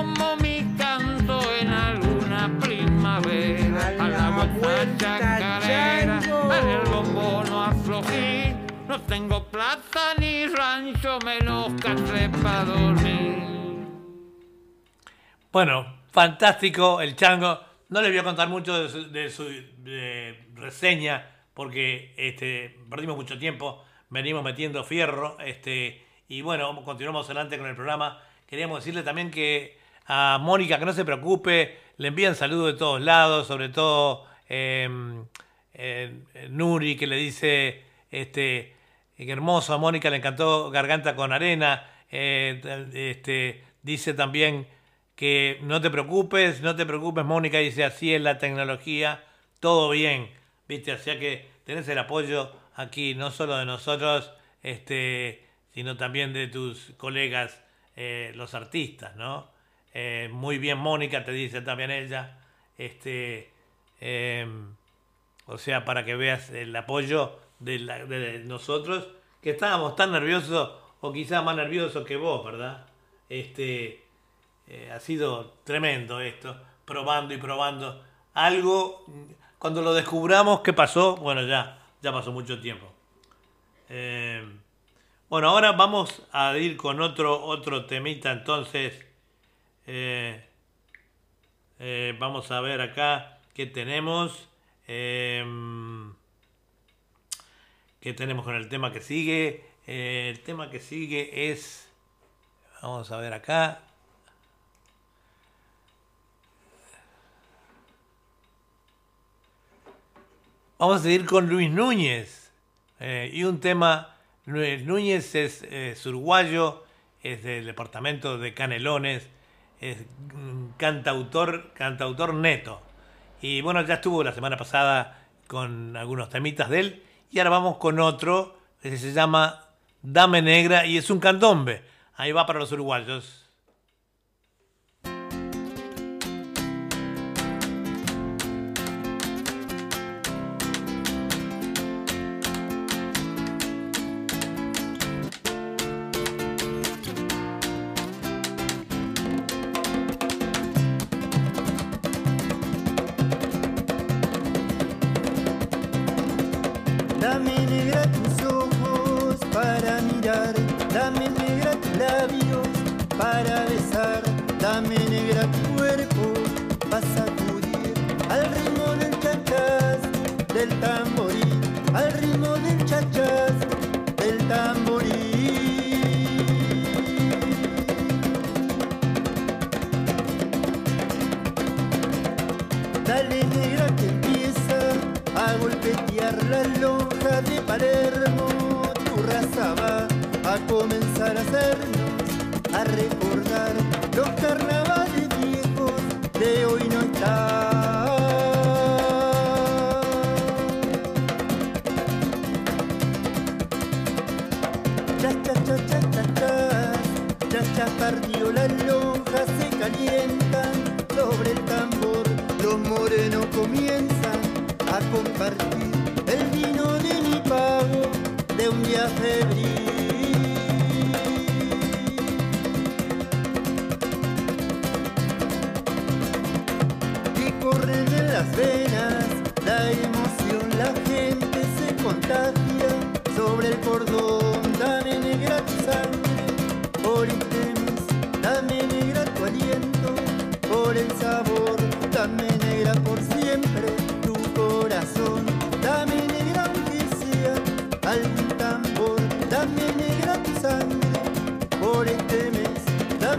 Como mi canto en alguna primavera. A la vuelta chacarera, dale el bombo, no aflojí. No tengo plata ni rancho, menos catre para dormir. Bueno, fantástico el chango. No les voy a contar mucho de su, de su, de reseña porque este, perdimos mucho tiempo, venimos metiendo fierro este, y bueno, continuamos adelante con el programa. Queríamos decirle también que a Mónica que no se preocupe, le envían saludos de todos lados, sobre todo eh, Nuri que le dice este, que hermoso, a Mónica le encantó Garganta con Arena, eh, este, dice también que no te preocupes, no te preocupes, Mónica dice así es la tecnología, todo bien, viste, o sea que tenés el apoyo aquí, no solo de nosotros, este, sino también de tus colegas, eh, los artistas, ¿no? Eh, muy bien, Mónica, te dice también ella, este, eh, o sea, para que veas el apoyo de, nosotros, que estábamos tan nerviosos, o quizás más nerviosos que vos, ¿verdad? Este, eh, ha sido tremendo esto, probando y probando. Algo, cuando lo descubramos, ¿qué pasó? Bueno, ya, ya pasó mucho tiempo. Bueno, ahora vamos a ir con otro, otro temita, entonces. Eh, eh, vamos a ver acá qué tenemos. Eh, ¿Qué tenemos con el tema que sigue? Eh, el tema que sigue es... Vamos a ver acá. Vamos a seguir con Luis Núñez. Y un tema, Luis Núñez es uruguayo, es del departamento de Canelones, es cantautor, cantautor neto. Y bueno, ya estuvo la semana pasada con algunos temitas de él. Y ahora vamos con otro que se llama Dame Negra y es un candombe. Ahí va para los uruguayos.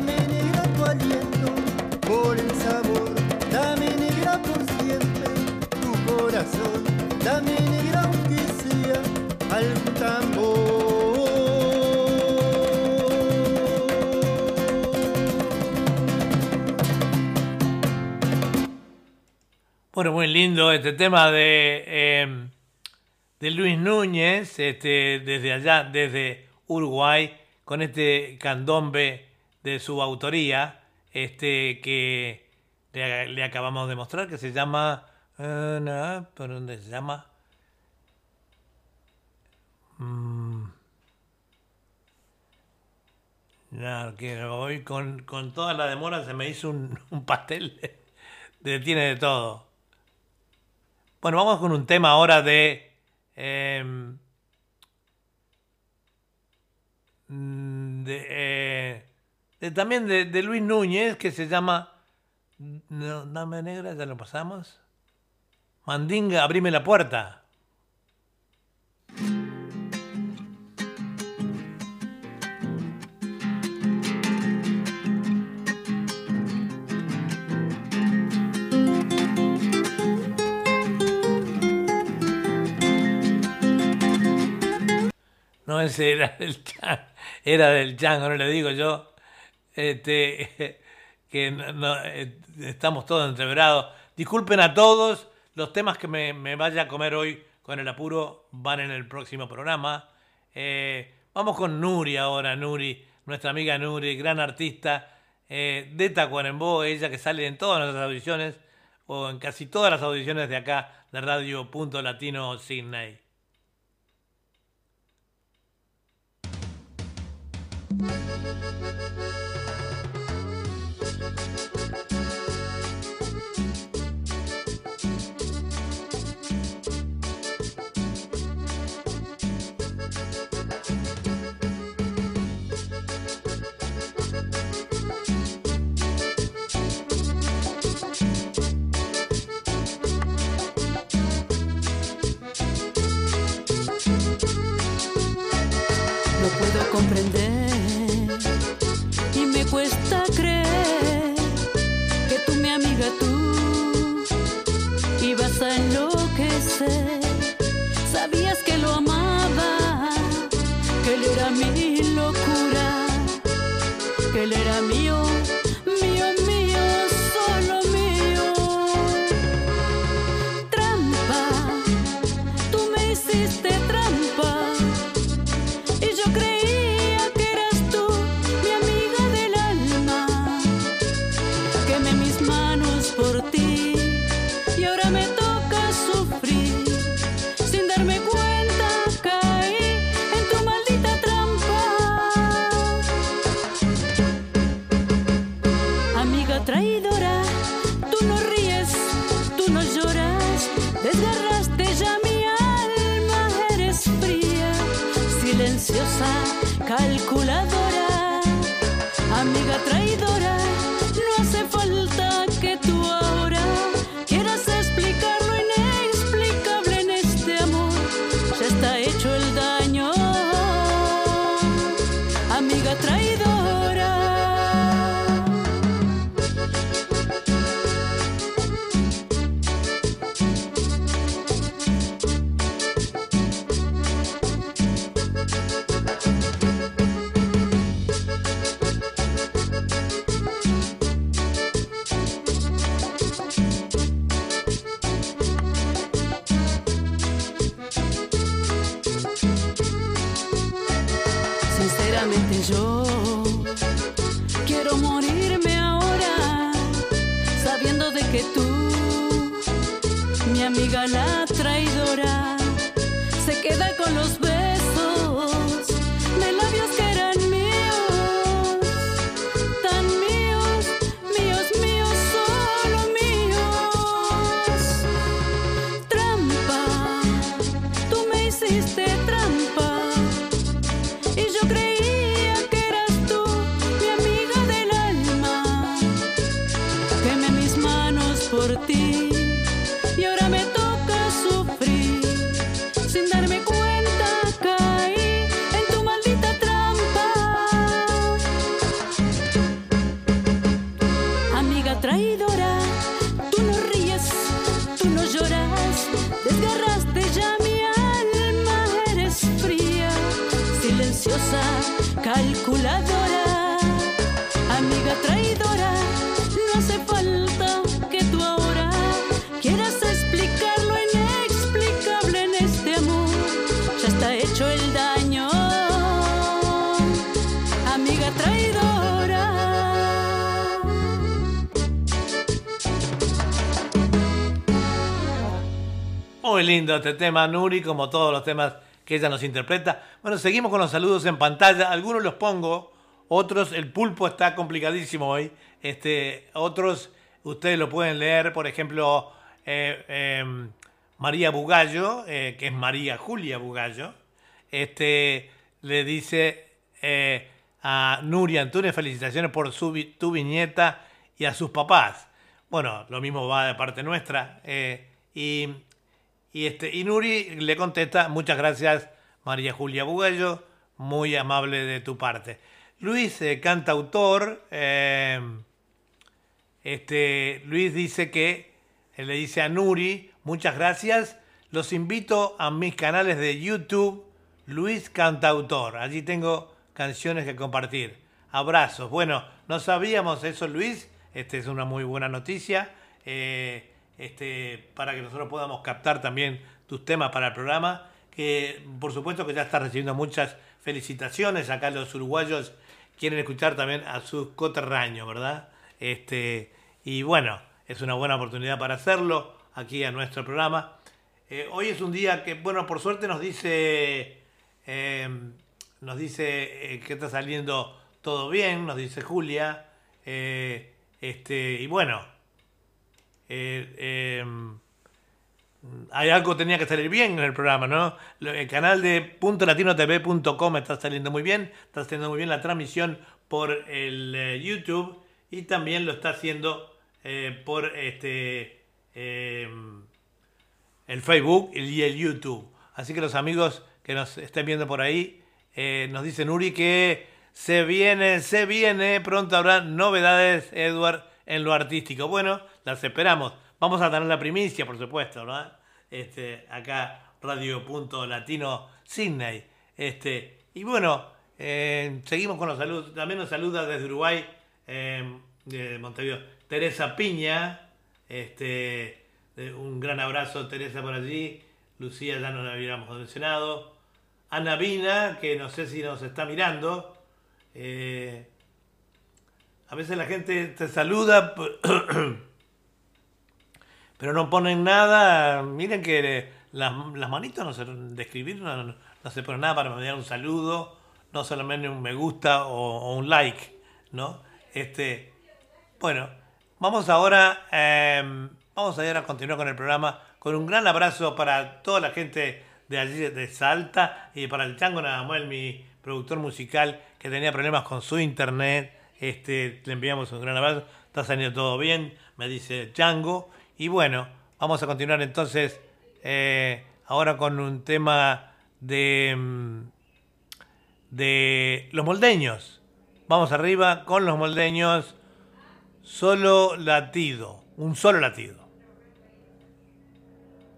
Dame negra tu aliento, por el sabor, dame negra por siempre tu corazón, dame negra aunque sea algún tambor. Bueno, muy lindo este tema de, eh, de Luis Núñez, este, desde allá, desde Uruguay, con este candombe de su autoría, este que le, acabamos de mostrar, que se llama... Uh, ¿Por dónde se llama? Mm. Que hoy con, con, toda la demora se me hizo un, pastel. Tiene de todo. Bueno, vamos con un tema ahora de... Em, de eh, también de, Luis Núñez, que se llama no, Dame Negra, ya lo pasamos. Mandinga, abrime la puerta. No, ese era del chango, era del chango, no le digo yo. Este, que eh, estamos todos entreverados. Disculpen a todos, los temas que me, vaya a comer hoy con el apuro van en el próximo programa. Eh, vamos con Nuri ahora, Nuri, nuestra amiga Nuri, gran artista eh, de ella que sale en todas nuestras audiciones o en casi todas las audiciones de acá de Radio Punto Latino Sydney. mi locura, que él era mío. lindo este tema, Nuri, como todos los temas que ella nos interpreta. Bueno, seguimos con los saludos en pantalla. Algunos los pongo, otros, el pulpo está complicadísimo hoy. Este, otros, ustedes lo pueden leer, por ejemplo, eh, em, María Bugallo, eh, que es María Julia Bugallo, este, le dice eh, a Nuri Antunes felicitaciones por su, tu viñeta y a sus papás. Bueno, lo mismo va de parte nuestra. y y, este, y Nuri le contesta, muchas gracias María Julia Bugallo, muy amable de tu parte. Luis, eh, cantautor, eh, este, Luis dice que eh, le dice a Nuri, muchas gracias, los invito a mis canales de YouTube, Luis Cantautor, allí tengo canciones que compartir. Abrazos. Bueno, no sabíamos eso, Luis, este es una muy buena noticia, eh, este, para que nosotros podamos captar también tus temas para el programa, que por supuesto que ya está recibiendo muchas felicitaciones, acá los uruguayos quieren escuchar también a sus coterraños, ¿verdad? Este, y bueno, es una buena oportunidad para hacerlo aquí a nuestro programa. Eh, hoy es un día que, bueno, por suerte nos dice, eh, nos dice eh, que está saliendo todo bien, nos dice Julia. eh, este, y bueno, eh, eh, hay algo que tenía que salir bien en el programa, ¿no? El canal de puntolatinotv.com está saliendo muy bien, está haciendo muy bien la transmisión por el eh, YouTube y también lo está haciendo por este eh, el Facebook y el YouTube. Así que los amigos que nos estén viendo por ahí, nos dicen Uri que se viene, se viene, pronto habrá novedades, Edward, en lo artístico. Bueno, las esperamos. Vamos a tener la primicia, por supuesto, ¿verdad? Este, acá, Radio Punto Latino Sydney. Este, y bueno, eh, seguimos con los saludos. También nos saluda desde Uruguay, eh, de Montevideo, Teresa Piña. Este, un gran abrazo, Teresa, por allí. Lucía ya nos la habíamos mencionado. Ana Vina, que no sé si nos está mirando. Eh, a veces la gente te saluda, pero no ponen nada. Miren que las, manitos no se, de escribir no, se pone nada para enviar un saludo, no solamente un me gusta o, un like, ¿no? Este, bueno, vamos ahora, eh, vamos a ir a continuar con el programa con un gran abrazo para toda la gente de allí de Salta y para el Chango Nadamuel, mi productor musical que tenía problemas con su internet. Este, le enviamos un gran abrazo. Está saliendo todo bien, me dice Chango. Y bueno, vamos a continuar entonces eh, ahora con un tema de, mm, de los moldeños. Vamos arriba con los moldeños. Solo latido, un solo latido.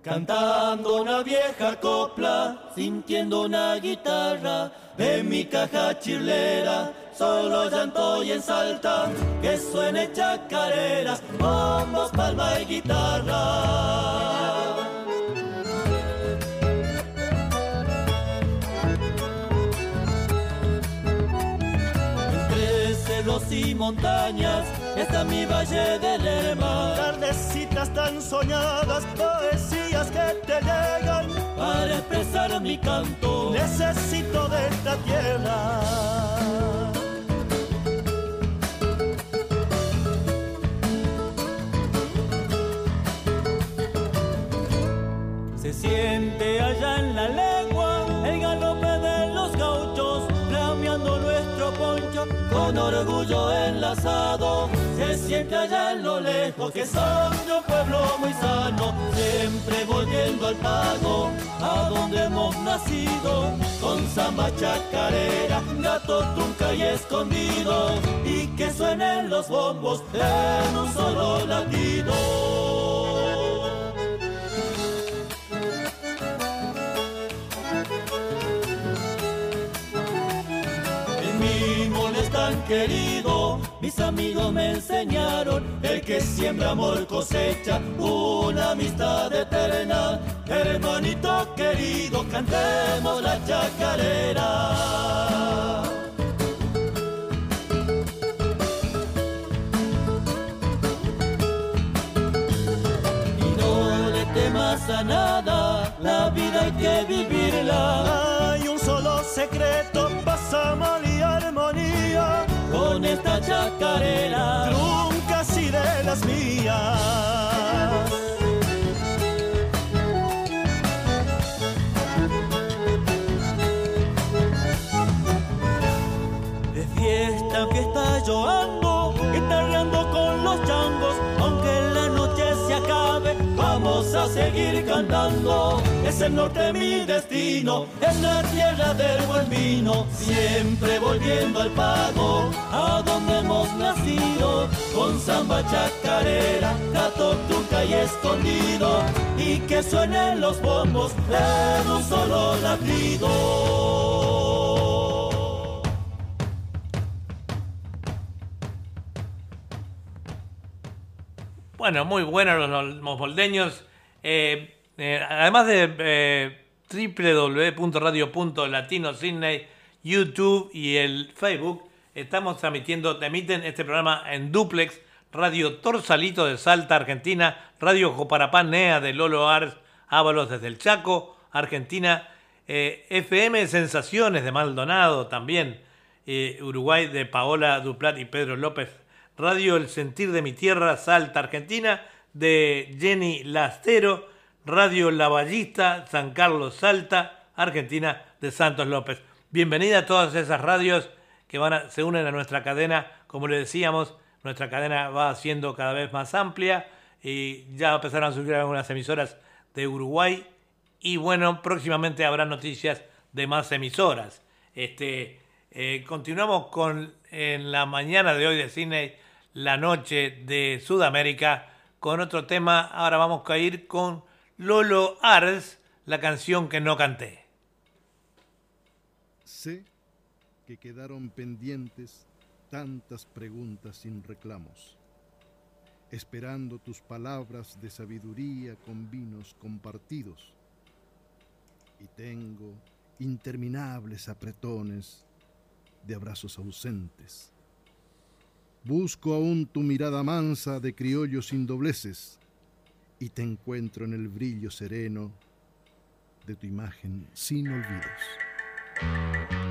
Cantando una vieja copla, sintiendo una guitarra, en mi caja chilera, solo llanto y en salta, que suene chacarera, bombos, palma y guitarra. Entre cerros y montañas está mi valle de lema. Tardecitas tan soñadas, poesías que te llegan. Para expresar mi canto, Necesito de esta tierra. se siente allá en la legua el galope de los gauchos, flameando nuestro poncho con orgullo enlazado. Se siente allá en lo lejos que son de un pueblo muy sano, siempre volviendo al pago, a donde hemos nacido, con samba chacarera, gato trunca y escondido, y que suenen los bombos en un solo latido. Querido, mis amigos me enseñaron, el que siembra amor cosecha una amistad eterna. Hermanito querido, cantemos la chacarera. Y no le temas a nada, la vida hay que vivirla. Hay un solo secreto, chacarera. Nunca así de las mías. Es el norte mi destino, es la tierra del buen vino. Siempre volviendo al pago, a donde hemos nacido. Con samba chacarera, gato, tuca y escondido. Y que suenen los bombos en un solo latido. Bueno, muy buenos los, los. Eh, eh, además de eh, www.radio.latino Sydney, YouTube y el Facebook, estamos transmitiendo, emiten este programa en duplex, Radio Torsalito de Salta, Argentina, Radio Joparapá Nea de Lolo Ars, Ábalos desde el Chaco, Argentina, eh, FM Sensaciones de Maldonado también, eh, Uruguay de Paola Duplat y Pedro López, Radio El Sentir de mi Tierra, Salta, Argentina, de Jenny Lastero, Radio La Ballista, San Carlos, Salta, Argentina, de Santos López. Bienvenida a todas esas radios que van a- se unen a nuestra cadena. Como le decíamos, nuestra cadena va siendo cada vez más amplia y ya empezaron a surgir algunas emisoras de Uruguay y bueno, próximamente habrá noticias de más emisoras. Este, eh, continuamos con en la mañana de hoy de cine, la noche de Sudamérica, con otro tema. Ahora vamos a ir con Lolo Ars, la canción que no canté. Sé que quedaron pendientes tantas preguntas sin reclamos, esperando tus palabras de sabiduría con vinos compartidos. Y tengo interminables apretones de abrazos ausentes. Busco aún tu mirada mansa de criollo sin dobleces y te encuentro en el brillo sereno de tu imagen sin olvidos.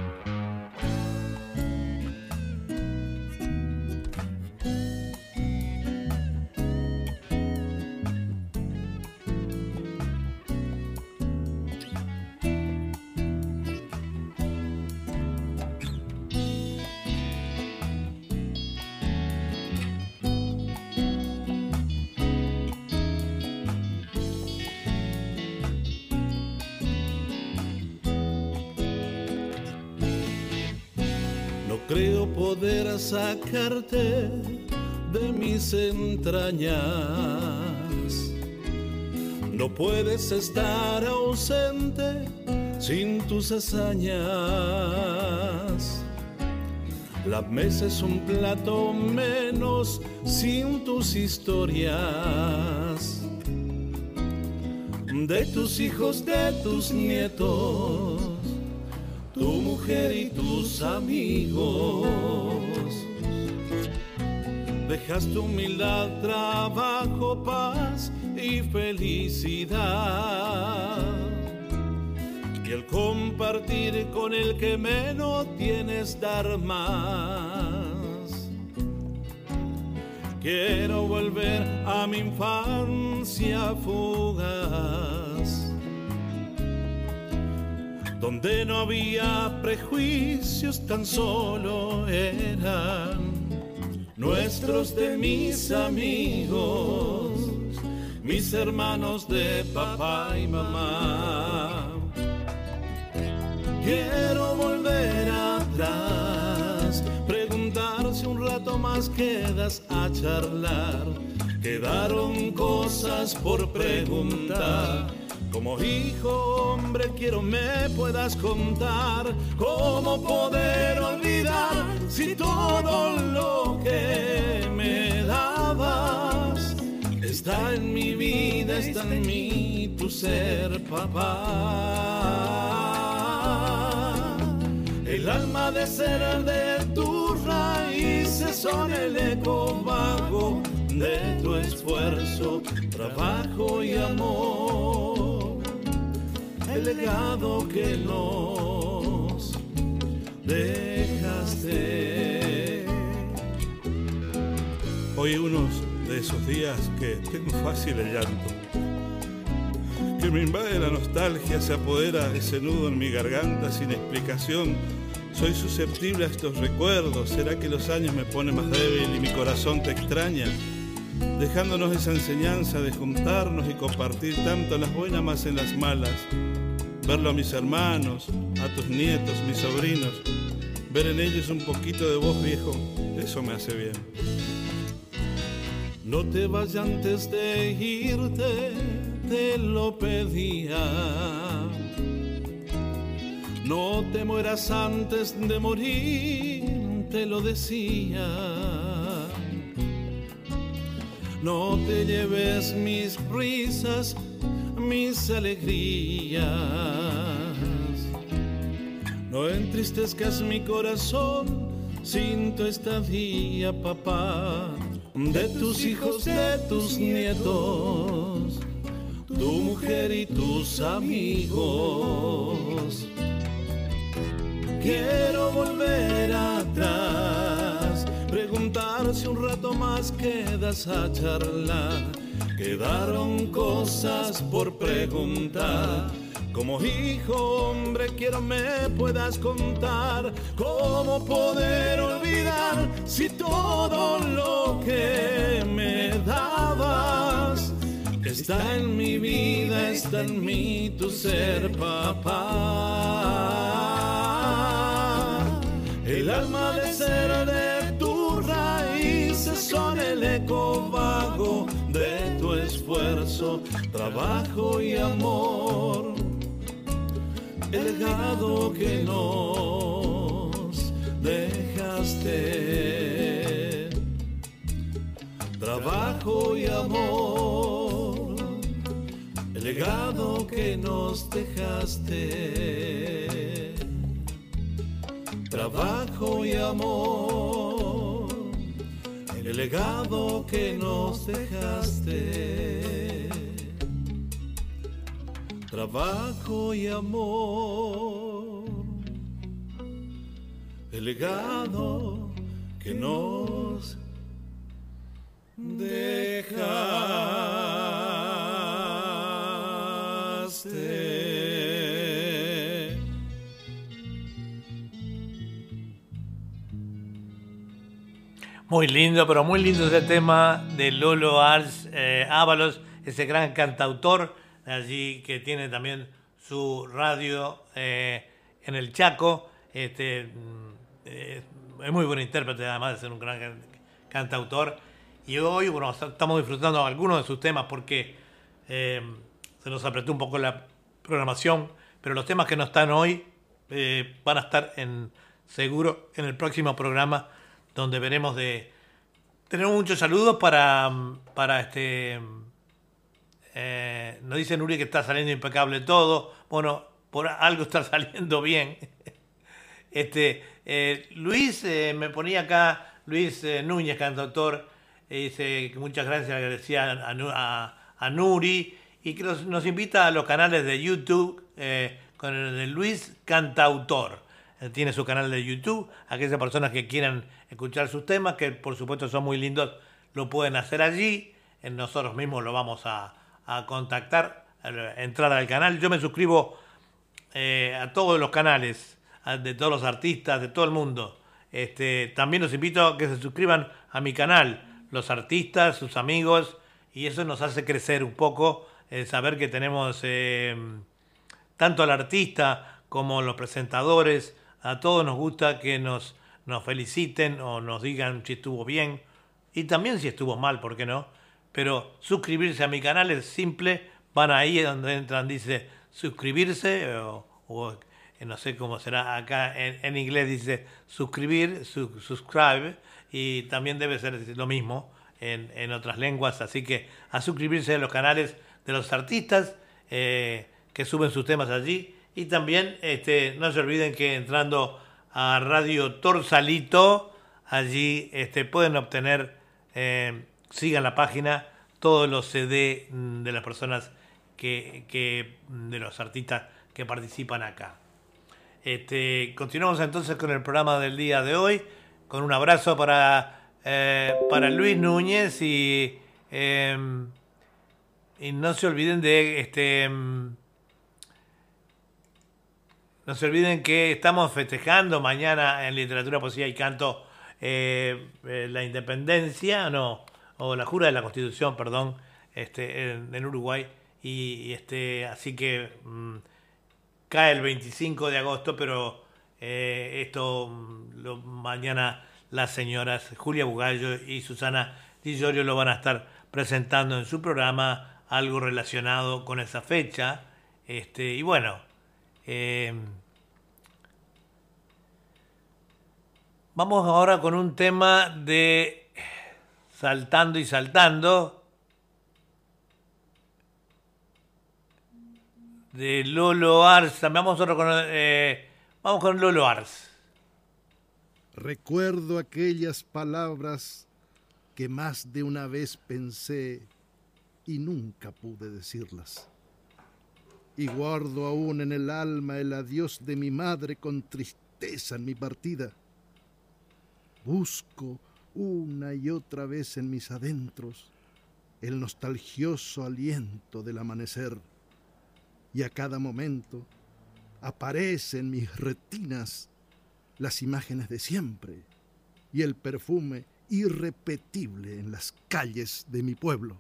Sacarte de mis entrañas. No puedes estar ausente sin tus hazañas. La mesa es un plato menos sin tus historias. De tus hijos, de tus nietos tu mujer y tus amigos. Dejaste humildad, trabajo, paz y felicidad. Y el compartir con el que menos tienes dar más. Quiero volver a mi infancia fugaz donde no había prejuicios, tan solo eran nuestros de mis amigos, mis hermanos de papá y mamá. Quiero volver atrás, preguntarse un rato más quedas a charlar. Quedaron cosas por preguntar. Como hijo, hombre, quiero me puedas contar cómo poder olvidar si todo lo que me dabas está en mi vida, está en mí tu ser, papá. El alma de ser de tus raíces son el eco vago de tu esfuerzo, trabajo y amor el legado que nos dejaste. Hoy unos de esos días que tengo fácil el llanto, que me invade la nostalgia, se apodera ese nudo en mi garganta sin explicación. Soy susceptible a estos recuerdos, ¿será que los años me ponen más débil y mi corazón te extraña? dejándonos esa enseñanza de juntarnos y compartir tanto las buenas más en las malas. Verlo a mis hermanos, a tus nietos, mis sobrinos, ver en ellos un poquito de vos viejo, eso me hace bien. No te vayas antes de irte, te lo pedía. No te mueras antes de morir, te lo decía. No te lleves mis risas, mis alegrías. No entristezcas mi corazón sin tu estadía, papá. De tus hijos, de tus nietos, tu mujer y tus amigos. Quiero volver atrás, preguntar si un rato más quedas a charlar. Quedaron cosas por preguntar. Como hijo, hombre, quiero me puedas contar cómo poder olvidar si todo lo que me dabas está en mi vida, está en mí tu ser, papá. El alma de ser de tus raíces son el eco vago de tu esfuerzo, trabajo y amor el legado que nos dejaste. Trabajo y amor, el legado que nos dejaste. Trabajo y amor, el legado que nos dejaste trabajo y amor, el legado que nos dejaste. Muy lindo, pero muy lindo ese tema de Lolo Ars eh, Ábalos, ese gran cantautor allí que tiene también su radio eh, en el Chaco. Este, mm, eh, es muy buen intérprete, además de ser un gran can- cantautor. Y hoy, bueno, estamos disfrutando algunos de sus temas porque eh, se nos apretó un poco la programación, pero los temas que no están hoy van a estar en seguro en el próximo programa donde veremos de tenemos muchos saludos para para este eh, nos dice Nuri que está saliendo impecable todo. Bueno, por algo está saliendo bien. Este, eh, Luis eh, me ponía acá, Luis Núñez, cantautor, dice que muchas gracias, agradecía a, Nu- a- a Nuri y que nos, nos invita a los canales de YouTube con el de Luis Cantautor. Tiene su canal de YouTube. Aquellas personas que quieran escuchar sus temas, que por supuesto son muy lindos, lo pueden hacer allí. Nosotros mismos lo vamos a, a contactar, a entrar al canal. Yo me suscribo eh, a todos los canales, de todos los artistas, de todo el mundo. Este, también los invito a que se suscriban a mi canal, los artistas, sus amigos, y eso nos hace crecer un poco, eh, saber que tenemos eh, tanto al artista como los presentadores, a todos nos gusta que nos, nos feliciten o nos digan si estuvo bien. Y también si estuvo mal, ¿por qué no? Pero suscribirse a mi canal es simple, van ahí donde entran, dice suscribirse o, o, eh, no sé cómo será acá en, inglés dice suscribir, su- subscribe y también debe ser lo mismo en, en otras lenguas, así que a suscribirse a los canales de los artistas eh, que suben sus temas allí y también este, no se olviden que entrando a Radio Torsalito allí este, pueden obtener eh, sigan la página todos los CD mm, de las personas que, que- de los artistas que participan acá. Este, continuamos entonces con el programa del día de hoy, con un abrazo para, eh, para Luis Núñez y, eh, y no se olviden de este mm, no se olviden que estamos festejando mañana en literatura, poesía y canto eh, eh, la independencia, no, o la jura de la Constitución, perdón, este, en, Uruguay. Y, este, así que mm, cae el 25 de agosto, pero eh, esto mm, mañana las señoras Julia Bugallo y Susana Di Giorgio lo van a estar presentando en su programa algo relacionado con esa fecha. Este, y bueno, eh, vamos ahora con un tema de Saltando y Saltando de Lolo Ars. Vamos, otro con, eh, vamos con Lolo Ars. Recuerdo aquellas palabras que más de una vez pensé y nunca pude decirlas. Y guardo aún en el alma el adiós de mi madre con tristeza en mi partida. Busco una y otra vez en mis adentros el nostalgioso aliento del amanecer. Y a cada momento aparece en mis retinas las imágenes de siempre y el perfume irrepetible en las calles de mi pueblo.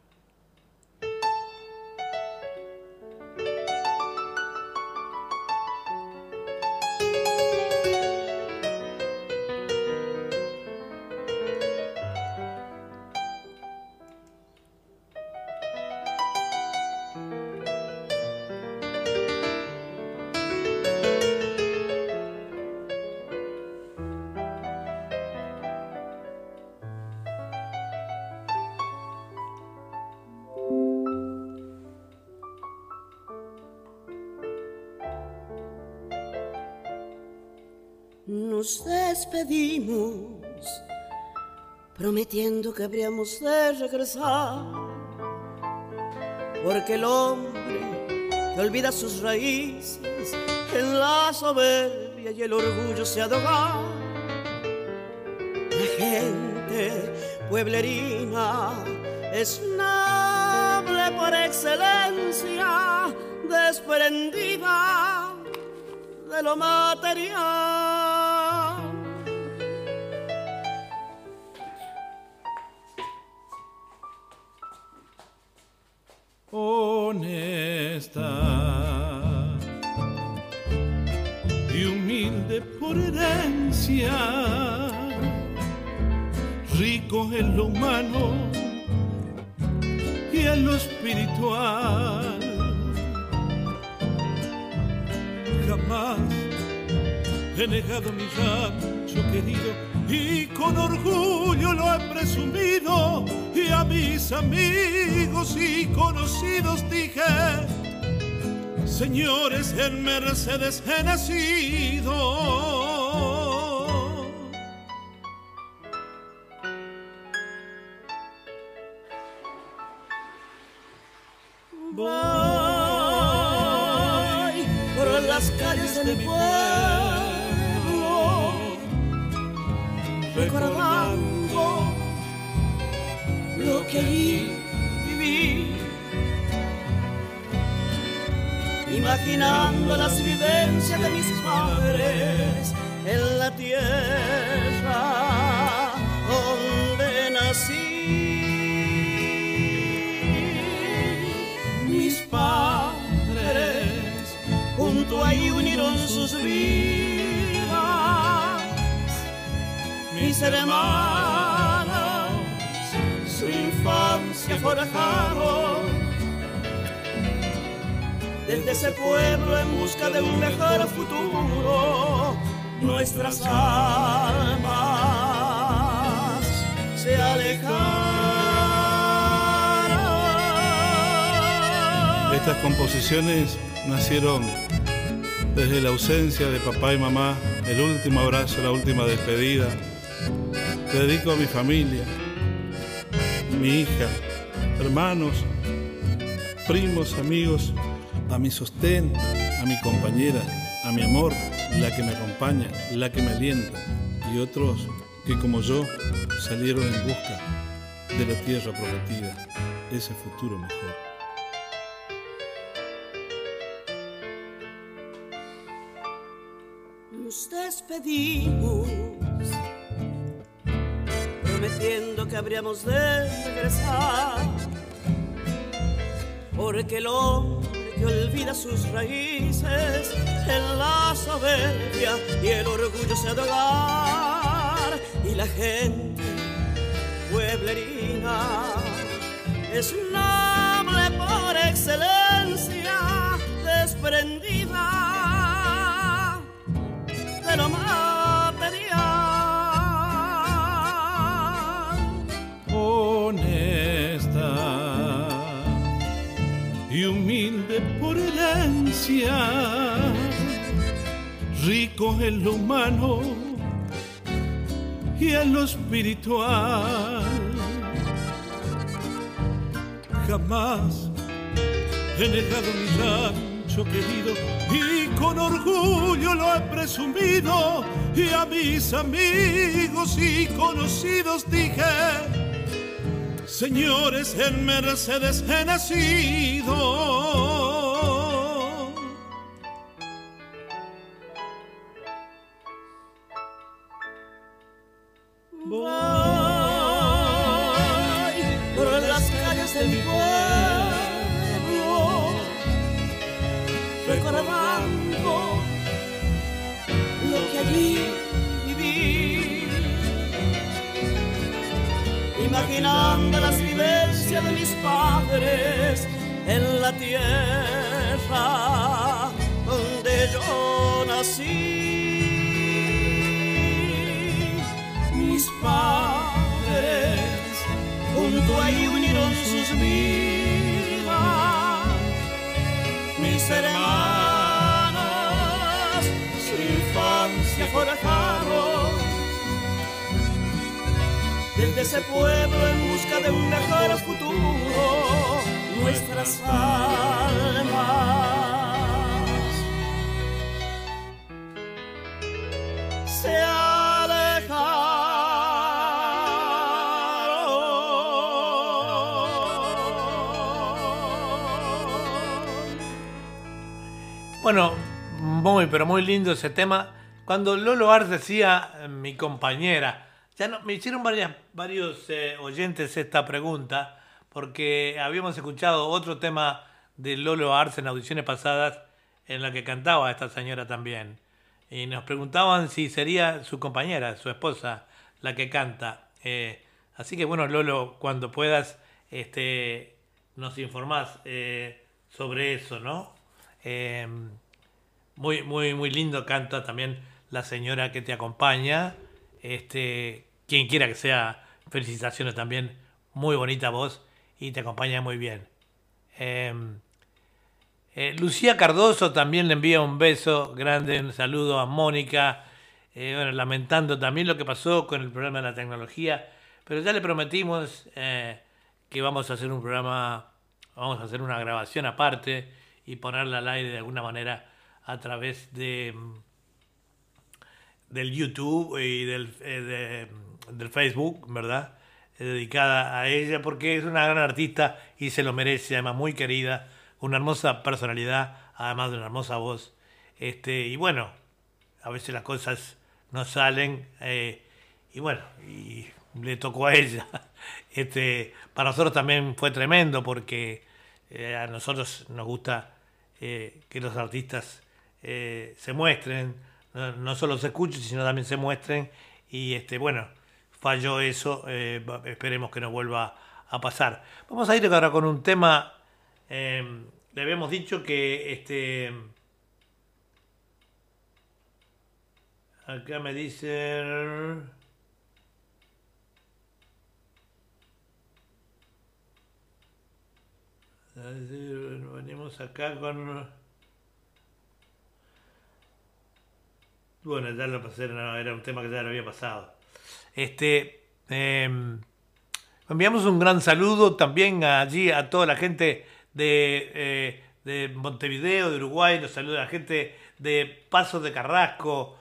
Que habríamos de regresar, porque el hombre que olvida sus raíces en la soberbia y el orgullo se adoga. La gente pueblerina es noble por excelencia, desprendida de lo material. Señores, en Mercedes he nacido. Junto ahí unieron sus vidas, mis hermanos su infancia forjaron desde ese pueblo en busca de un mejor futuro. Nuestras almas se alejaron. Estas composiciones nacieron desde la ausencia de papá y mamá, el último abrazo, la última despedida. Te dedico a mi familia, mi hija, hermanos, primos, amigos, a mi sostén, a mi compañera, a mi amor, la que me acompaña, la que me alienta, y otros que como yo salieron en busca de la tierra prometida, ese futuro mejor. Despedimos diciendo que habríamos de regresar. Porque el hombre que olvida sus raíces en la soberbia y el orgullo se ahogar. Y la gente pueblerina es noble por excelencia, desprendida de lo material. honesta y humilde por herencia, rico en lo humano y en lo espiritual. Jamás he negado mi rancho querido y con orgullo lo he presumido y a mis amigos y conocidos dije Señores, en Mercedes he nacido. Imaginando las vivencias de mis padres en la tierra donde yo nací. Mis padres junto ahí unieron sus vidas. Mis hermanas su infancia forjaron ese pueblo en busca de un mejor futuro nuestras almas se alejaron. Bueno, muy, pero muy lindo ese tema. Cuando Lolo Ars decía, eh, mi compañera, ya no, me hicieron varios eh, oyentes esta pregunta, porque habíamos escuchado otro tema de Lolo Ars en audiciones pasadas en la que cantaba esta señora también. Y nos preguntaban si sería su compañera, su esposa, la que canta. Eh, así que bueno, Lolo, cuando puedas, este, nos informás eh, sobre eso, ¿no? Muy, muy, muy lindo canta también la señora que te acompaña. Este, quien quiera que sea, felicitaciones también. Muy bonita voz y te acompaña muy bien. Eh, eh, Lucía Cardoso también le envía un beso grande, un saludo a Mónica. Eh, bueno, lamentando también lo que pasó con el programa de la tecnología. Pero ya le prometimos eh, que vamos a hacer un programa, vamos a hacer una grabación aparte y ponerla al aire de alguna manera a través de mm, del YouTube y del, eh, de- del Facebook, ¿verdad? Eh, dedicada a ella porque es una gran artista y se lo merece, además muy querida, una hermosa personalidad, además de una hermosa voz. Este, y bueno, a veces las cosas no salen eh, y bueno, y le tocó a ella. Este, para nosotros también fue tremendo porque a nosotros nos gusta que los artistas se muestren, no, solo se escuchen, sino también se muestren. Y este, bueno, falló eso, eh, esperemos que no vuelva a pasar. Vamos a ir ahora con un tema, eh, le habíamos dicho que este... Acá me dicen... Venimos acá con... Bueno, ya lo pasé, era un tema que ya lo había pasado. Este, eh, enviamos un gran saludo también allí a toda la gente de, eh, de Montevideo, de Uruguay, los saluda a la gente de Paso de Carrasco,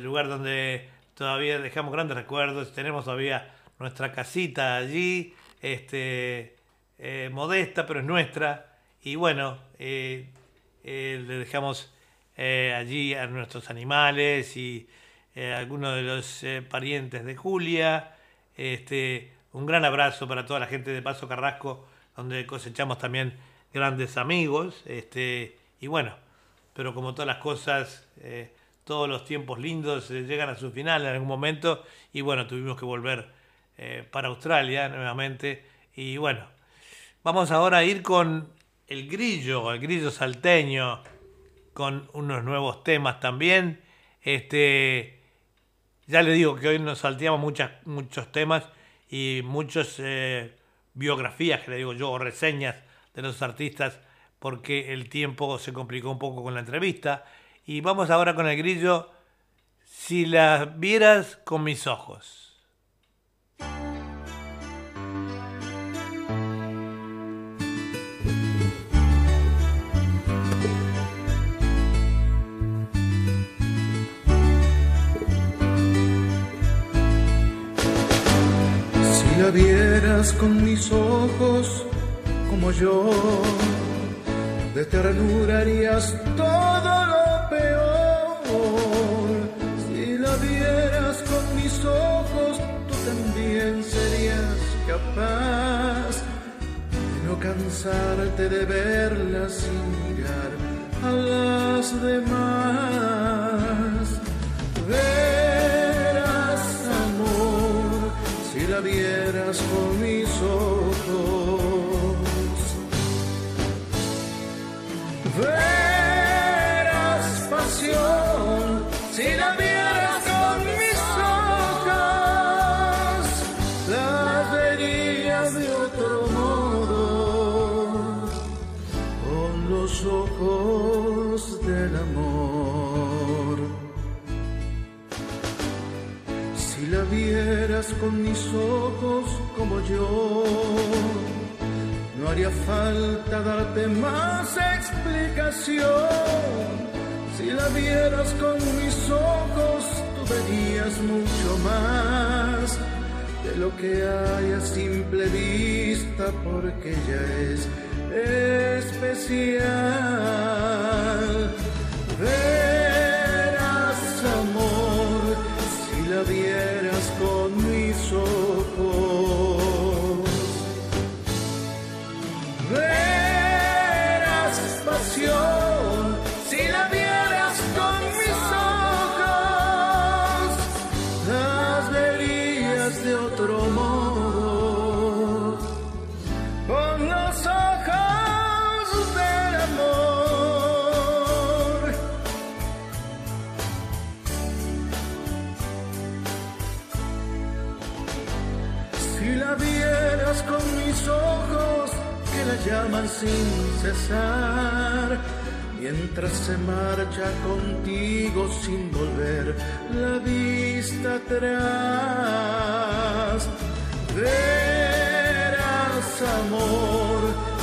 lugar donde todavía dejamos grandes recuerdos, tenemos todavía nuestra casita allí, este, eh, modesta, pero es nuestra, y bueno, eh, le dejamos eh, allí a nuestros animales y eh, algunos de los eh, parientes de Julia, Este, un gran abrazo para toda la gente de Paso Carrasco, donde cosechamos también grandes amigos. Este, y bueno, pero como todas las cosas, eh, todos los tiempos lindos llegan a su final en algún momento. Y bueno, tuvimos que volver para Australia nuevamente. Y bueno, vamos ahora a ir con el grillo, el grillo salteño, con unos nuevos temas también. Este, ya le digo que hoy nos salteamos muchos temas y muchas eh, biografías, que le digo yo, o reseñas de los artistas, porque el tiempo se complicó un poco con la entrevista. Y vamos ahora con el grillo, si las vieras con mis ojos. La vieras con mis ojos como yo, de ternura harías todo lo peor. Si la vieras con mis ojos, tú también serías capaz de no cansarte de verla sin mirar a las demás. Vieras con mis ojos. Verás con mis ojos como yo, no haría falta darte más explicación. Si la vieras con mis ojos, tú verías mucho más de lo que hay a simple vista, porque ya es especial. Verás amor si la vieras sin cesar, mientras se marcha contigo sin volver la vista atrás. Verás amor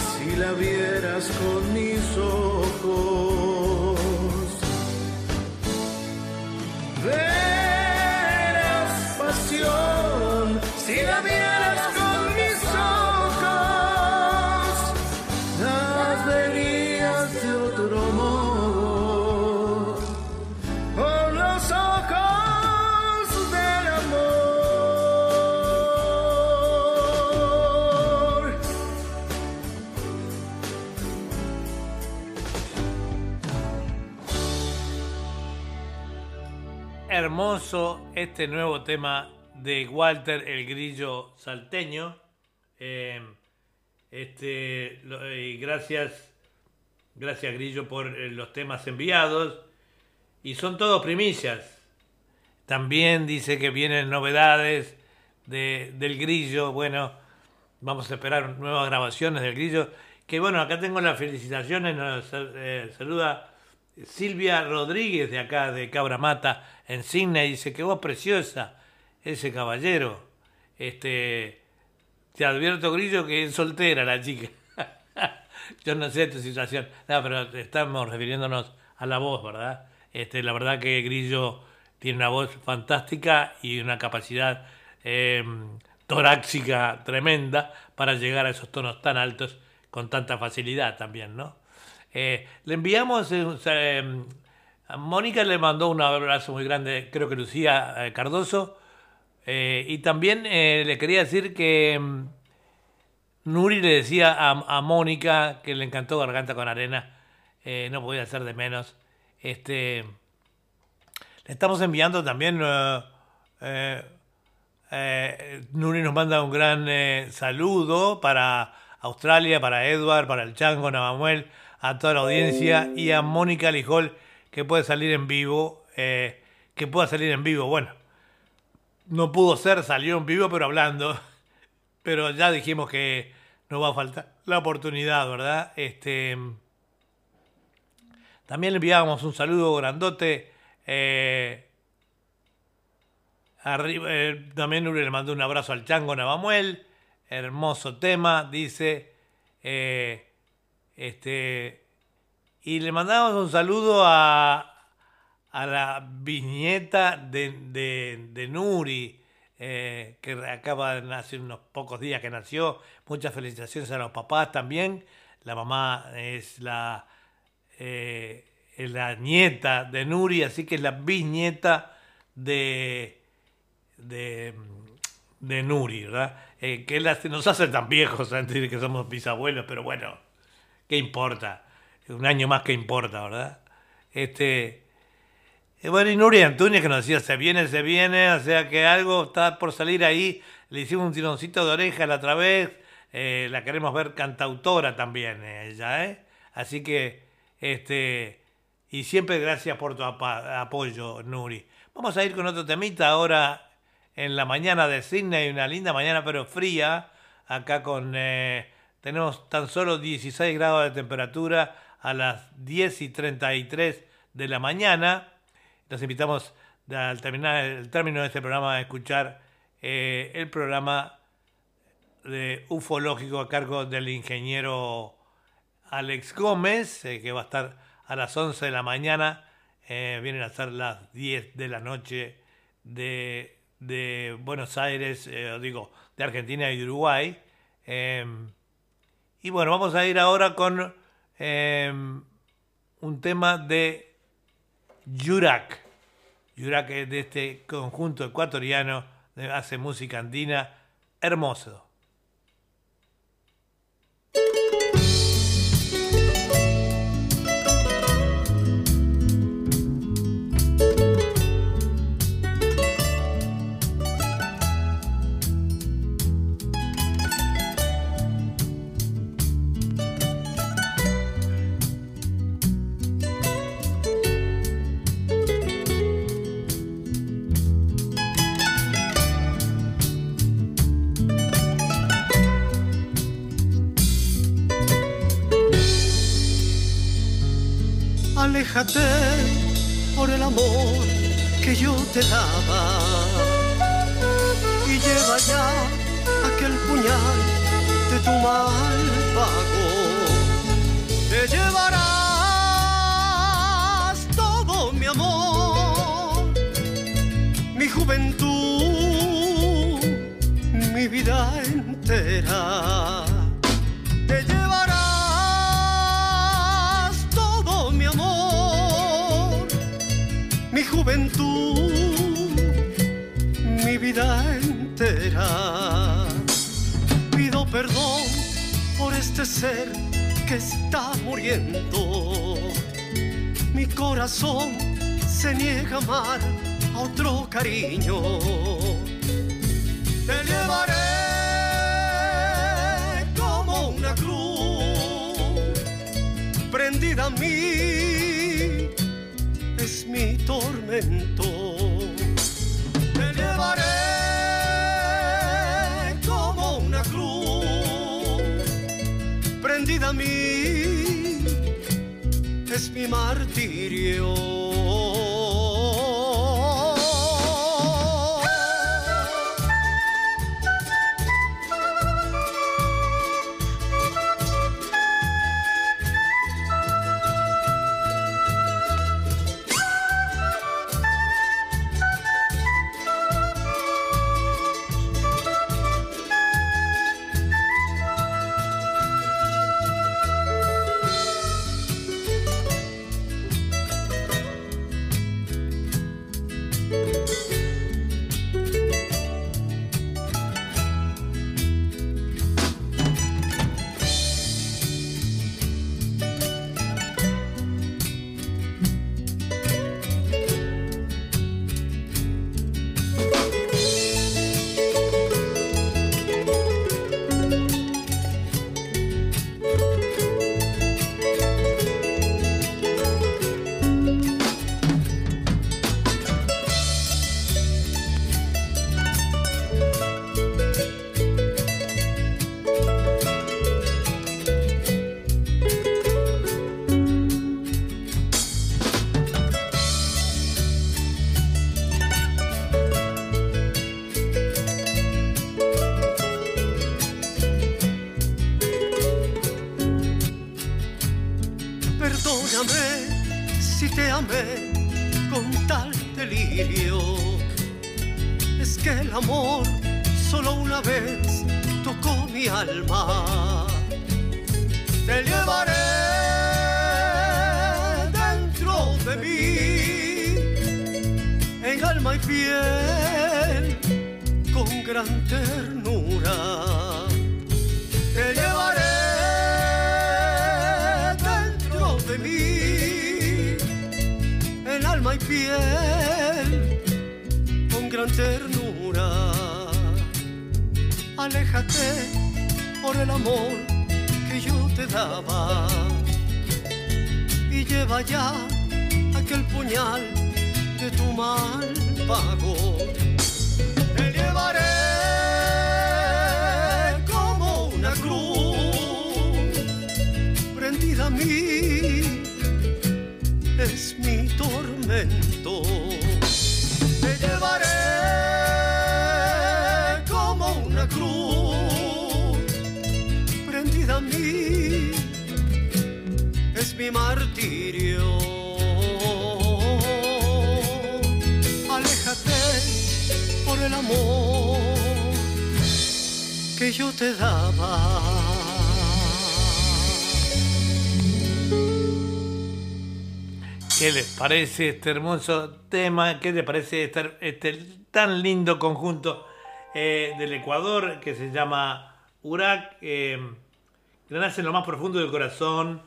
si la vieras con mis ojos. Este nuevo tema de Walter el Grillo Salteño. Eh, este, y gracias, gracias Grillo por eh, los temas enviados. Y son todos primicias. También dice que vienen novedades de- del Grillo. Bueno, vamos a esperar nuevas grabaciones del Grillo. Que bueno, acá tengo las felicitaciones. Nos eh, saluda Silvia Rodríguez de acá, de Cabra Mata, en Sydney. Dice que voz preciosa ese caballero. Este, te advierto, Grillo, que es soltera la chica. Yo no sé tu situación. No, pero estamos refiriéndonos a la voz, ¿verdad? Este, la verdad que Grillo tiene una voz fantástica y una capacidad eh, torácica tremenda para llegar a esos tonos tan altos con tanta facilidad también, ¿no? Eh, le enviamos, eh, eh, a Mónica le mandó un abrazo muy grande, creo que Lucía Cardoso, y también le quería decir que mm, Nuri le decía a, Mónica que le encantó Garganta con Arena. no podía ser de menos. Este, le estamos enviando también. Nuri nos manda un gran saludo para Australia, para Edward, para el Chango, Navamuel, a toda la audiencia y a Mónica Lijol que puede salir en vivo. eh, que pueda salir en vivo. Bueno, no pudo ser, salió en vivo, pero hablando. Pero ya dijimos que nos va a faltar la oportunidad, ¿verdad? Este. También le enviábamos un saludo grandote. eh, arriba, eh, también le mandó un abrazo al Chango Navamuel. Hermoso tema, dice. eh, este. Y le mandamos un saludo a, a la bisnieta de, de, Nuri, eh, que acaba de hace unos pocos días que nació. Muchas felicitaciones a los papás también. La mamá es la, eh, la nieta de Nuri, así que es la bisnieta de, de, de Nuri, ¿verdad? Eh, que nos hace tan viejos antes de que somos bisabuelos, pero bueno, ¿qué importa? Un año más que importa, ¿verdad? Este, eh, bueno, y Nuri Antunes que nos decía, se viene, se viene, o sea que algo está por salir ahí. Le hicimos un tironcito de oreja la otra vez. eh, la queremos ver cantautora también, eh, ella, ¿eh? Así que, este, y siempre gracias por tu apa- apoyo, Nuri. Vamos a ir con otro temita ahora en la mañana de Sydney, una linda mañana pero fría, acá con, tenemos tan solo 16 grados de temperatura a las 10 y 33 de la mañana. Los invitamos al terminar el término de este programa a escuchar eh, el programa de ufológico a cargo del ingeniero Alex Gómez, eh, que va a estar a las 11 de la mañana. eh, vienen a ser las 10 de la noche de, de Buenos Aires, eh, digo, de Argentina y Uruguay. Y bueno, vamos a ir ahora con eh, un tema de Yurak. Yurak es de este conjunto ecuatoriano, hace música andina, hermoso. Aléjate por el amor que yo te daba y lleva ya aquel puñal de tu mal pago. Te llevarás todo mi amor, mi juventud, mi vida entera. Juventud, mi vida entera. Pido perdón por este ser que está muriendo. Mi corazón se niega a amar a otro cariño. Te llevaré como una cruz prendida a mí mi tormento. Te llevaré como una cruz prendida a mí es mi martirio. Aquel puñal de tu mal pago. Te llevaré como una cruz prendida a mí, es mi tormento. Te llevaré como una cruz prendida a mí, es mi martirio. Que yo te daba. ¿Qué les parece este hermoso tema? ¿Qué les parece este, este tan lindo conjunto eh, del Ecuador que se llama Urak? eh, nace en lo más profundo del corazón,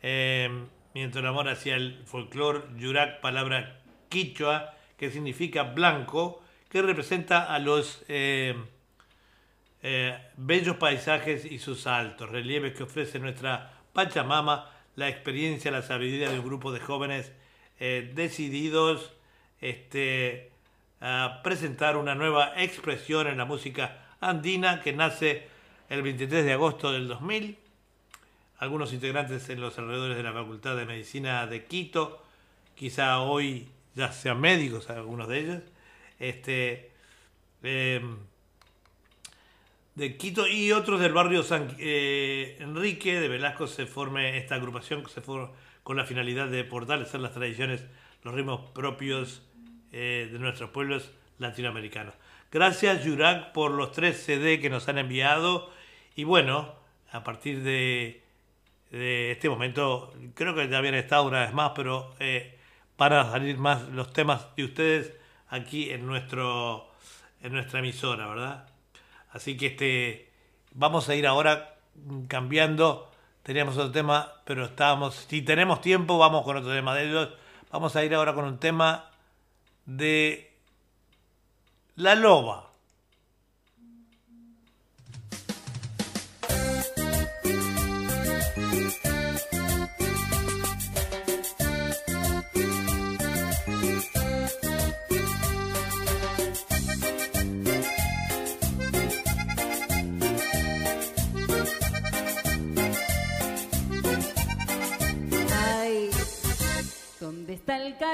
eh, mientras el amor hacia el folclore, Yurak, palabra quichua, que significa blanco, que representa a los eh, eh, bellos paisajes y sus altos relieves que ofrece nuestra Pachamama, la experiencia, la sabiduría de un grupo de jóvenes eh, decididos este, a presentar una nueva expresión en la música andina que nace el 23 de agosto del 2000. Algunos integrantes en los alrededores de la Facultad de Medicina de Quito, quizá hoy ya sean médicos algunos de ellos, este, em, de Quito y otros del barrio San eh, Enrique de Velasco se forme esta agrupación que se con la finalidad de fortalecer las tradiciones, los ritmos propios eh, de nuestros pueblos latinoamericanos. Gracias Yurak por los tres CD que nos han enviado y bueno, a partir de, este momento creo que ya habían estado una vez más, pero eh, para salir más los temas de ustedes aquí en nuestro en nuestra emisora, ¿verdad? Así que este vamos a ir ahora cambiando. Teníamos otro tema, pero estábamos. Si tenemos tiempo, vamos con otro tema de ellos. Vamos a ir ahora con un tema de La Loba.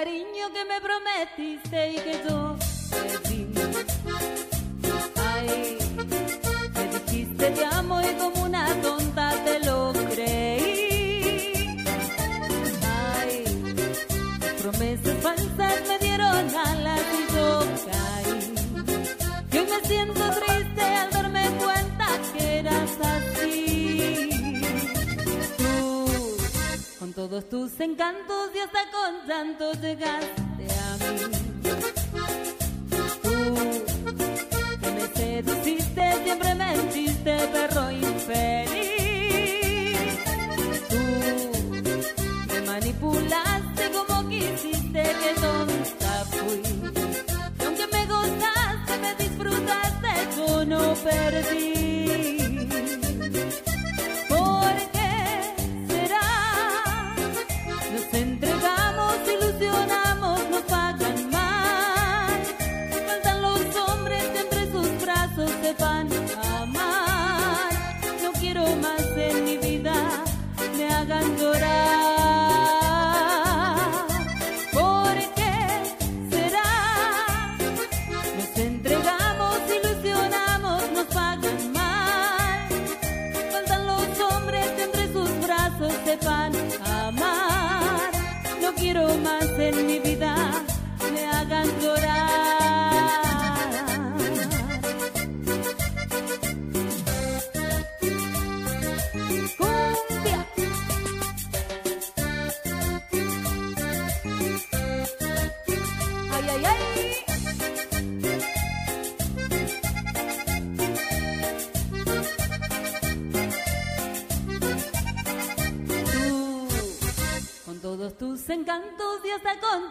Cariño que me prometiste y que yo di? Ay, me dijiste te amo y como una tonta todos tus encantos y hasta con llantos llegaste a mí. Tú, que me seduciste, siempre mentiste, perro infeliz. Tú, me manipulaste como quisiste, que tonta fui. Y aunque me gozaste, me disfrutaste, yo no perdí.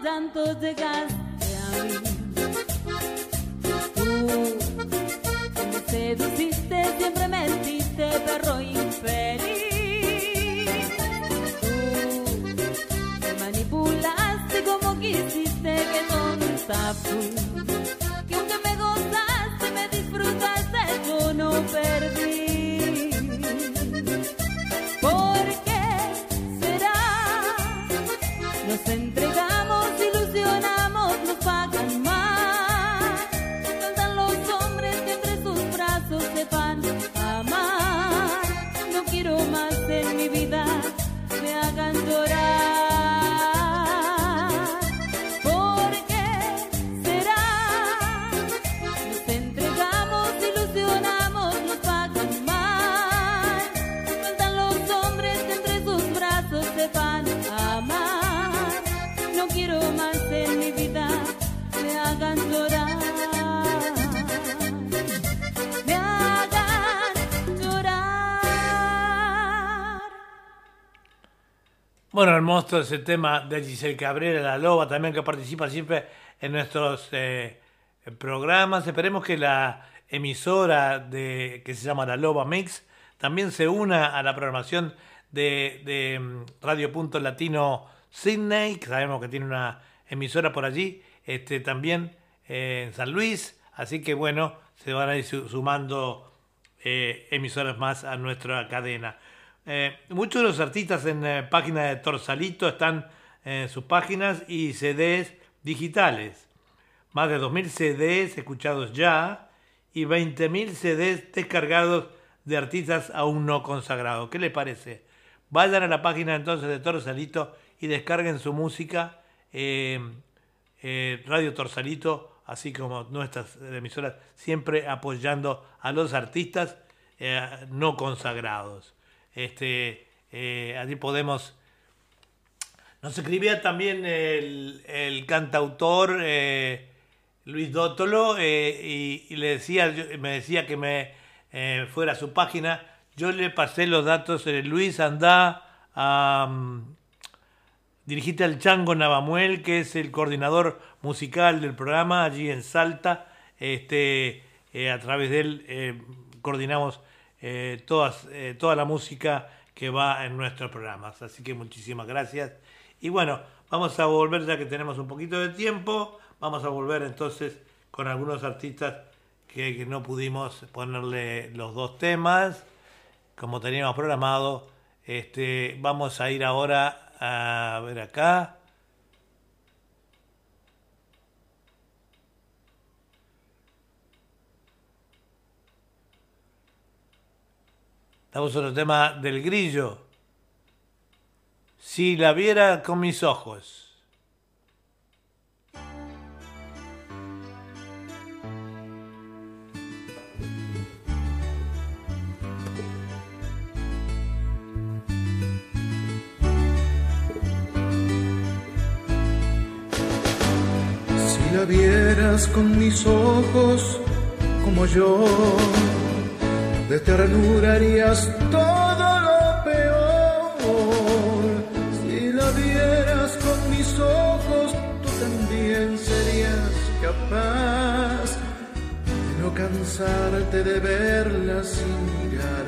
Hasta con Bueno, hermoso ese tema de Giselle Cabrera, la loba, también que participa siempre en nuestros eh, programas. Esperemos que la emisora de, que se llama La Loba Mix también se una a la programación de, mm, Radio Punto Latino Sydney, que sabemos que tiene una emisora por allí, este, también eh, en San Luis. Así que bueno, se van a ir su- sumando eh, emisoras más a nuestra cadena. Eh, muchos de los artistas en la página de Torsalito están en sus páginas y CDs digitales. Más de 2.000 CDs escuchados ya y 20.000 CDs descargados de artistas aún no consagrados. ¿Qué les parece? Vayan a la página entonces de Torsalito y descarguen su música. eh, eh, Radio Torsalito, así como nuestras emisoras, siempre apoyando a los artistas eh, no consagrados. Este, eh, allí podemos. Nos escribía también el, cantautor eh, Luis Dótolo eh, y, le decía, me decía que me fuera a su página. Yo le pasé los datos. Luis, anda a. al Chango Navamuel, que es el coordinador musical del programa allí en Salta. Este, a través de él coordinamos eh, todas, eh, toda la música que va en nuestros programas. Así que muchísimas gracias. Y bueno, vamos a volver ya que tenemos un poquito de tiempo. Vamos a volver entonces con algunos artistas que, que no pudimos ponerle los dos temas como teníamos programado. Este, vamos a ir ahora a ver acá. Estamos en el tema del grillo. Si la viera con mis ojos. Si la vieras con mis ojos como yo, de ternura harías todo lo peor. Si la vieras con mis ojos, tú también serías capaz de no cansarte de verla sin mirar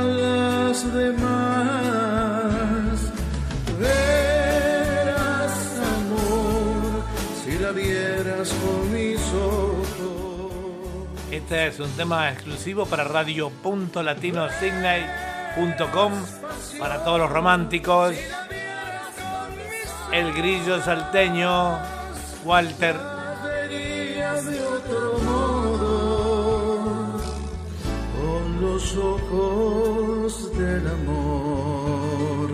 a las demás. Verás amor si la vieras con mis. Este es un tema exclusivo para radio.latinosignal.com para todos los románticos. El grillo salteño, Walter. con los ojos del amor.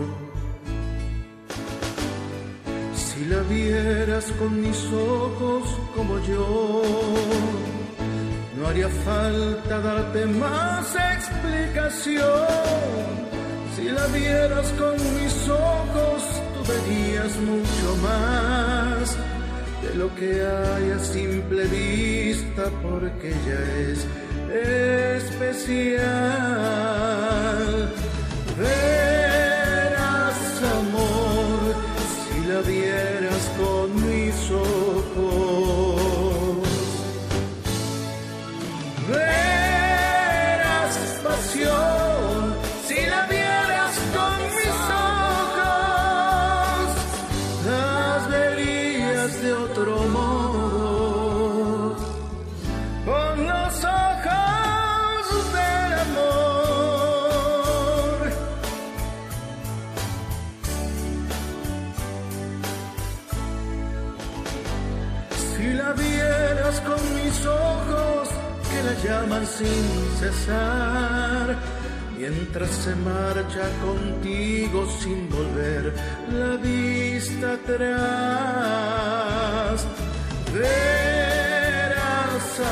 Si la vieras con mis ojos como yo, no haría falta darte más explicación. Si la vieras con mis ojos, tú verías mucho más de lo que hay a simple vista, porque ella es especial. Verás amor si la sin cesar, mientras se marcha contigo sin volver la vista atrás. Verás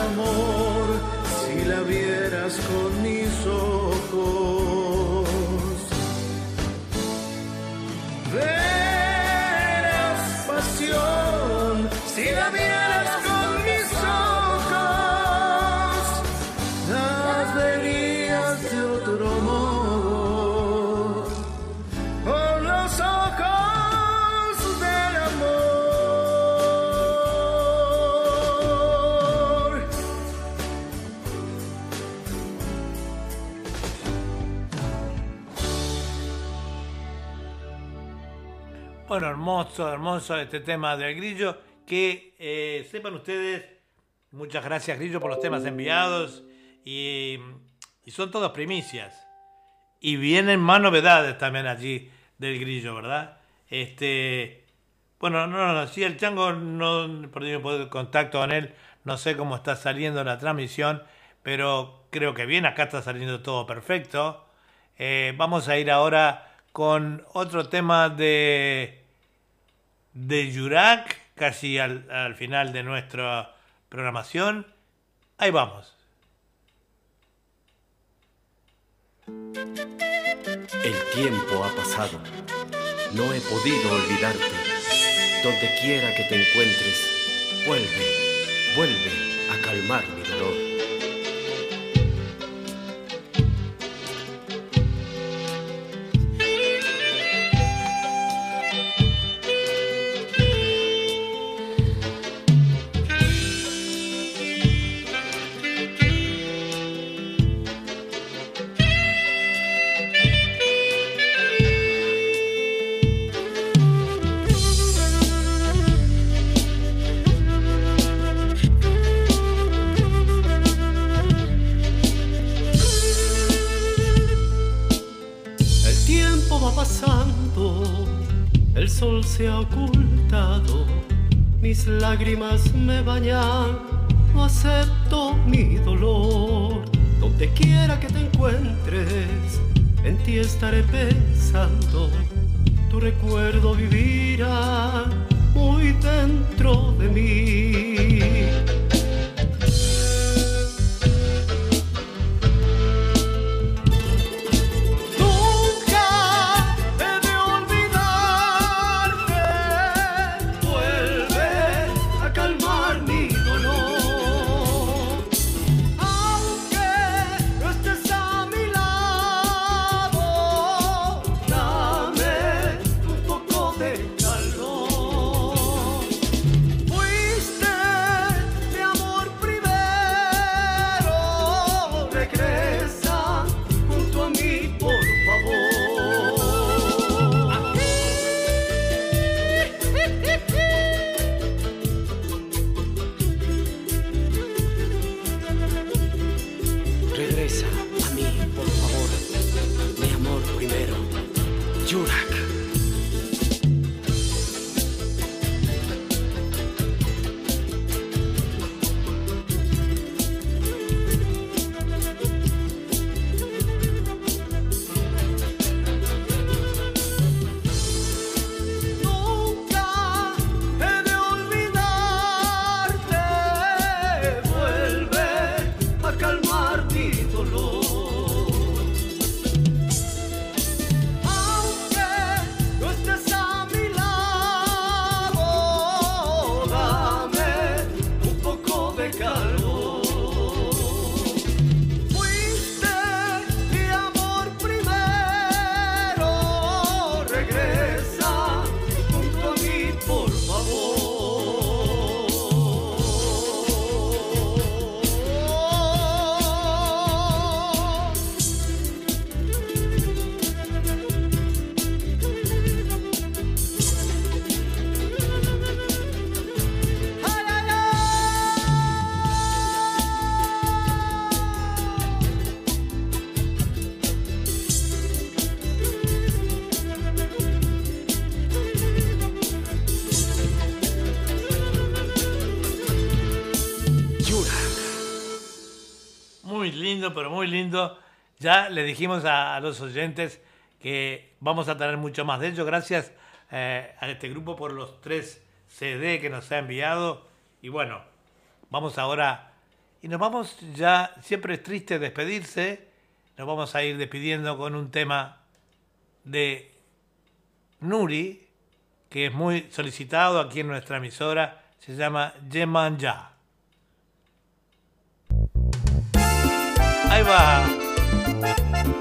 amor si la vieras con mis ojos. Bueno, hermoso, hermoso este tema del grillo. Que eh, sepan ustedes, muchas gracias Grillo por los temas enviados. Y, son todas primicias. Y vienen más novedades también allí del grillo, ¿verdad? Este. Bueno, no, no, no, sí, el chango no perdí el contacto con él. No sé cómo está saliendo la transmisión, pero creo que bien, acá está saliendo todo perfecto. Eh, vamos a ir ahora con otro tema de, de Yurak, casi al, al final de nuestra programación. Ahí vamos. El tiempo ha pasado. No he podido olvidarte. Donde quiera que te encuentres, vuelve, vuelve a calmar mi dolor. Se ha ocultado, mis lágrimas me bañan, no acepto mi dolor. Donde quiera que te encuentres, en ti estaré pensando, tu recuerdo vivirá muy dentro de mí. Muy lindo. Ya le dijimos a, los oyentes que vamos a tener mucho más de ello. Gracias eh, a este grupo por los tres CD que nos ha enviado. Y bueno, vamos ahora. Y nos vamos ya, siempre es triste despedirse. Nos vamos a ir despidiendo con un tema de Nuri, que es muy solicitado aquí en nuestra emisora. Se llama Yeman Ya. Ahí va. Tengo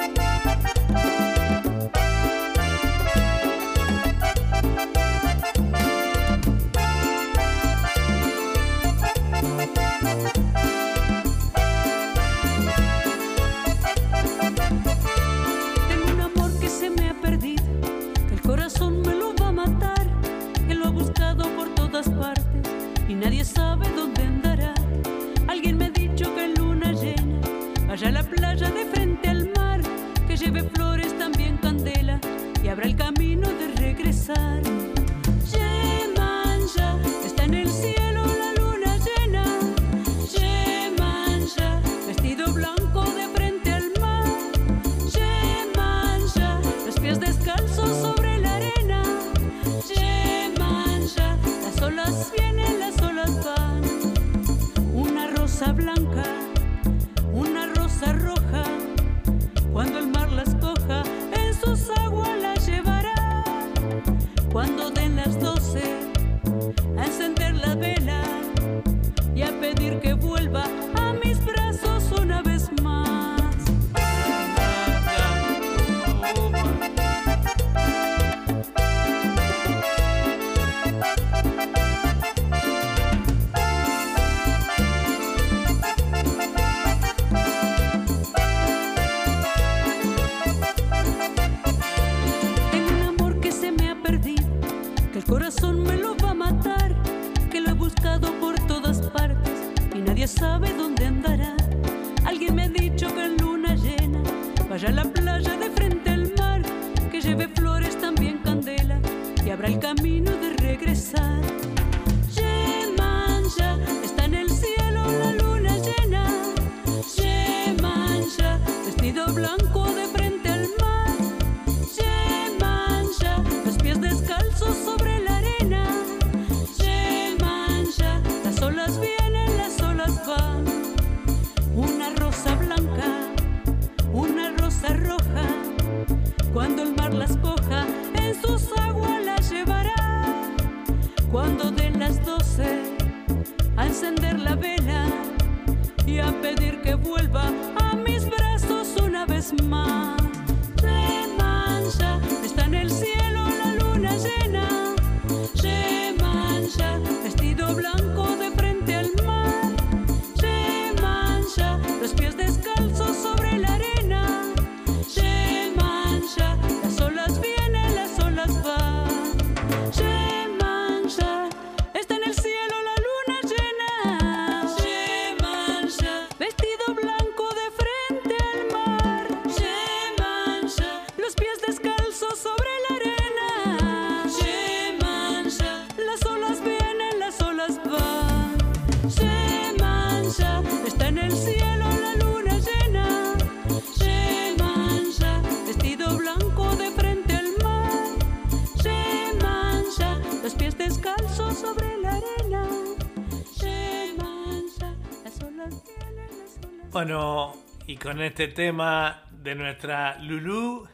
Bueno, y con este tema de nuestra Lulú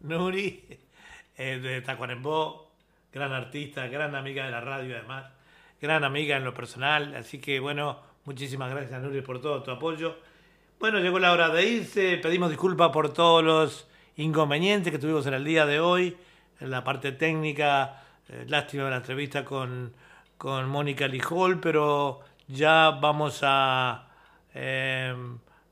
Nuri, eh, de Tacuarembó, gran artista, gran amiga de la radio además, gran amiga en lo personal, así que bueno, muchísimas gracias Nuri por todo tu apoyo. Bueno, llegó la hora de irse, pedimos disculpas por todos los inconvenientes que tuvimos en el día de hoy, en la parte técnica, eh, lástima la entrevista con, con Mónica Lijol, pero ya vamos a... eh,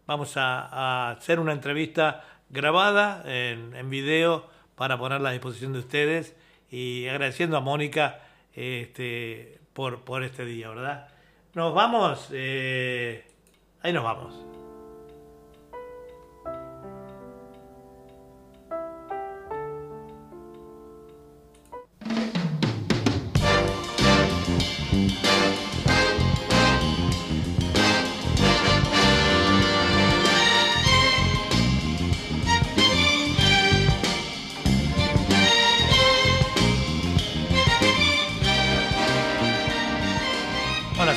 vamos a, hacer una entrevista grabada en, en video para ponerla a disposición de ustedes y agradeciendo a Mónica este, por, por este día, ¿verdad? Nos vamos, eh, ahí nos vamos.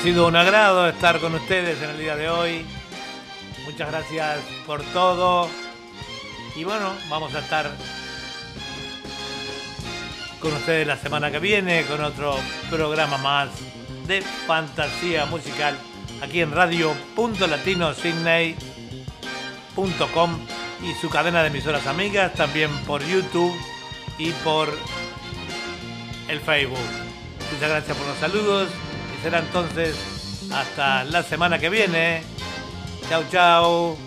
Sido un agrado estar con ustedes en el día de hoy. Muchas gracias por todo. Y bueno, vamos a estar con ustedes la semana que viene con otro programa más de fantasía musical aquí en radio.latinosidney.com y su cadena de emisoras amigas, también por YouTube y por el Facebook. Muchas gracias por los saludos será entonces hasta la semana que viene. Chao, chao.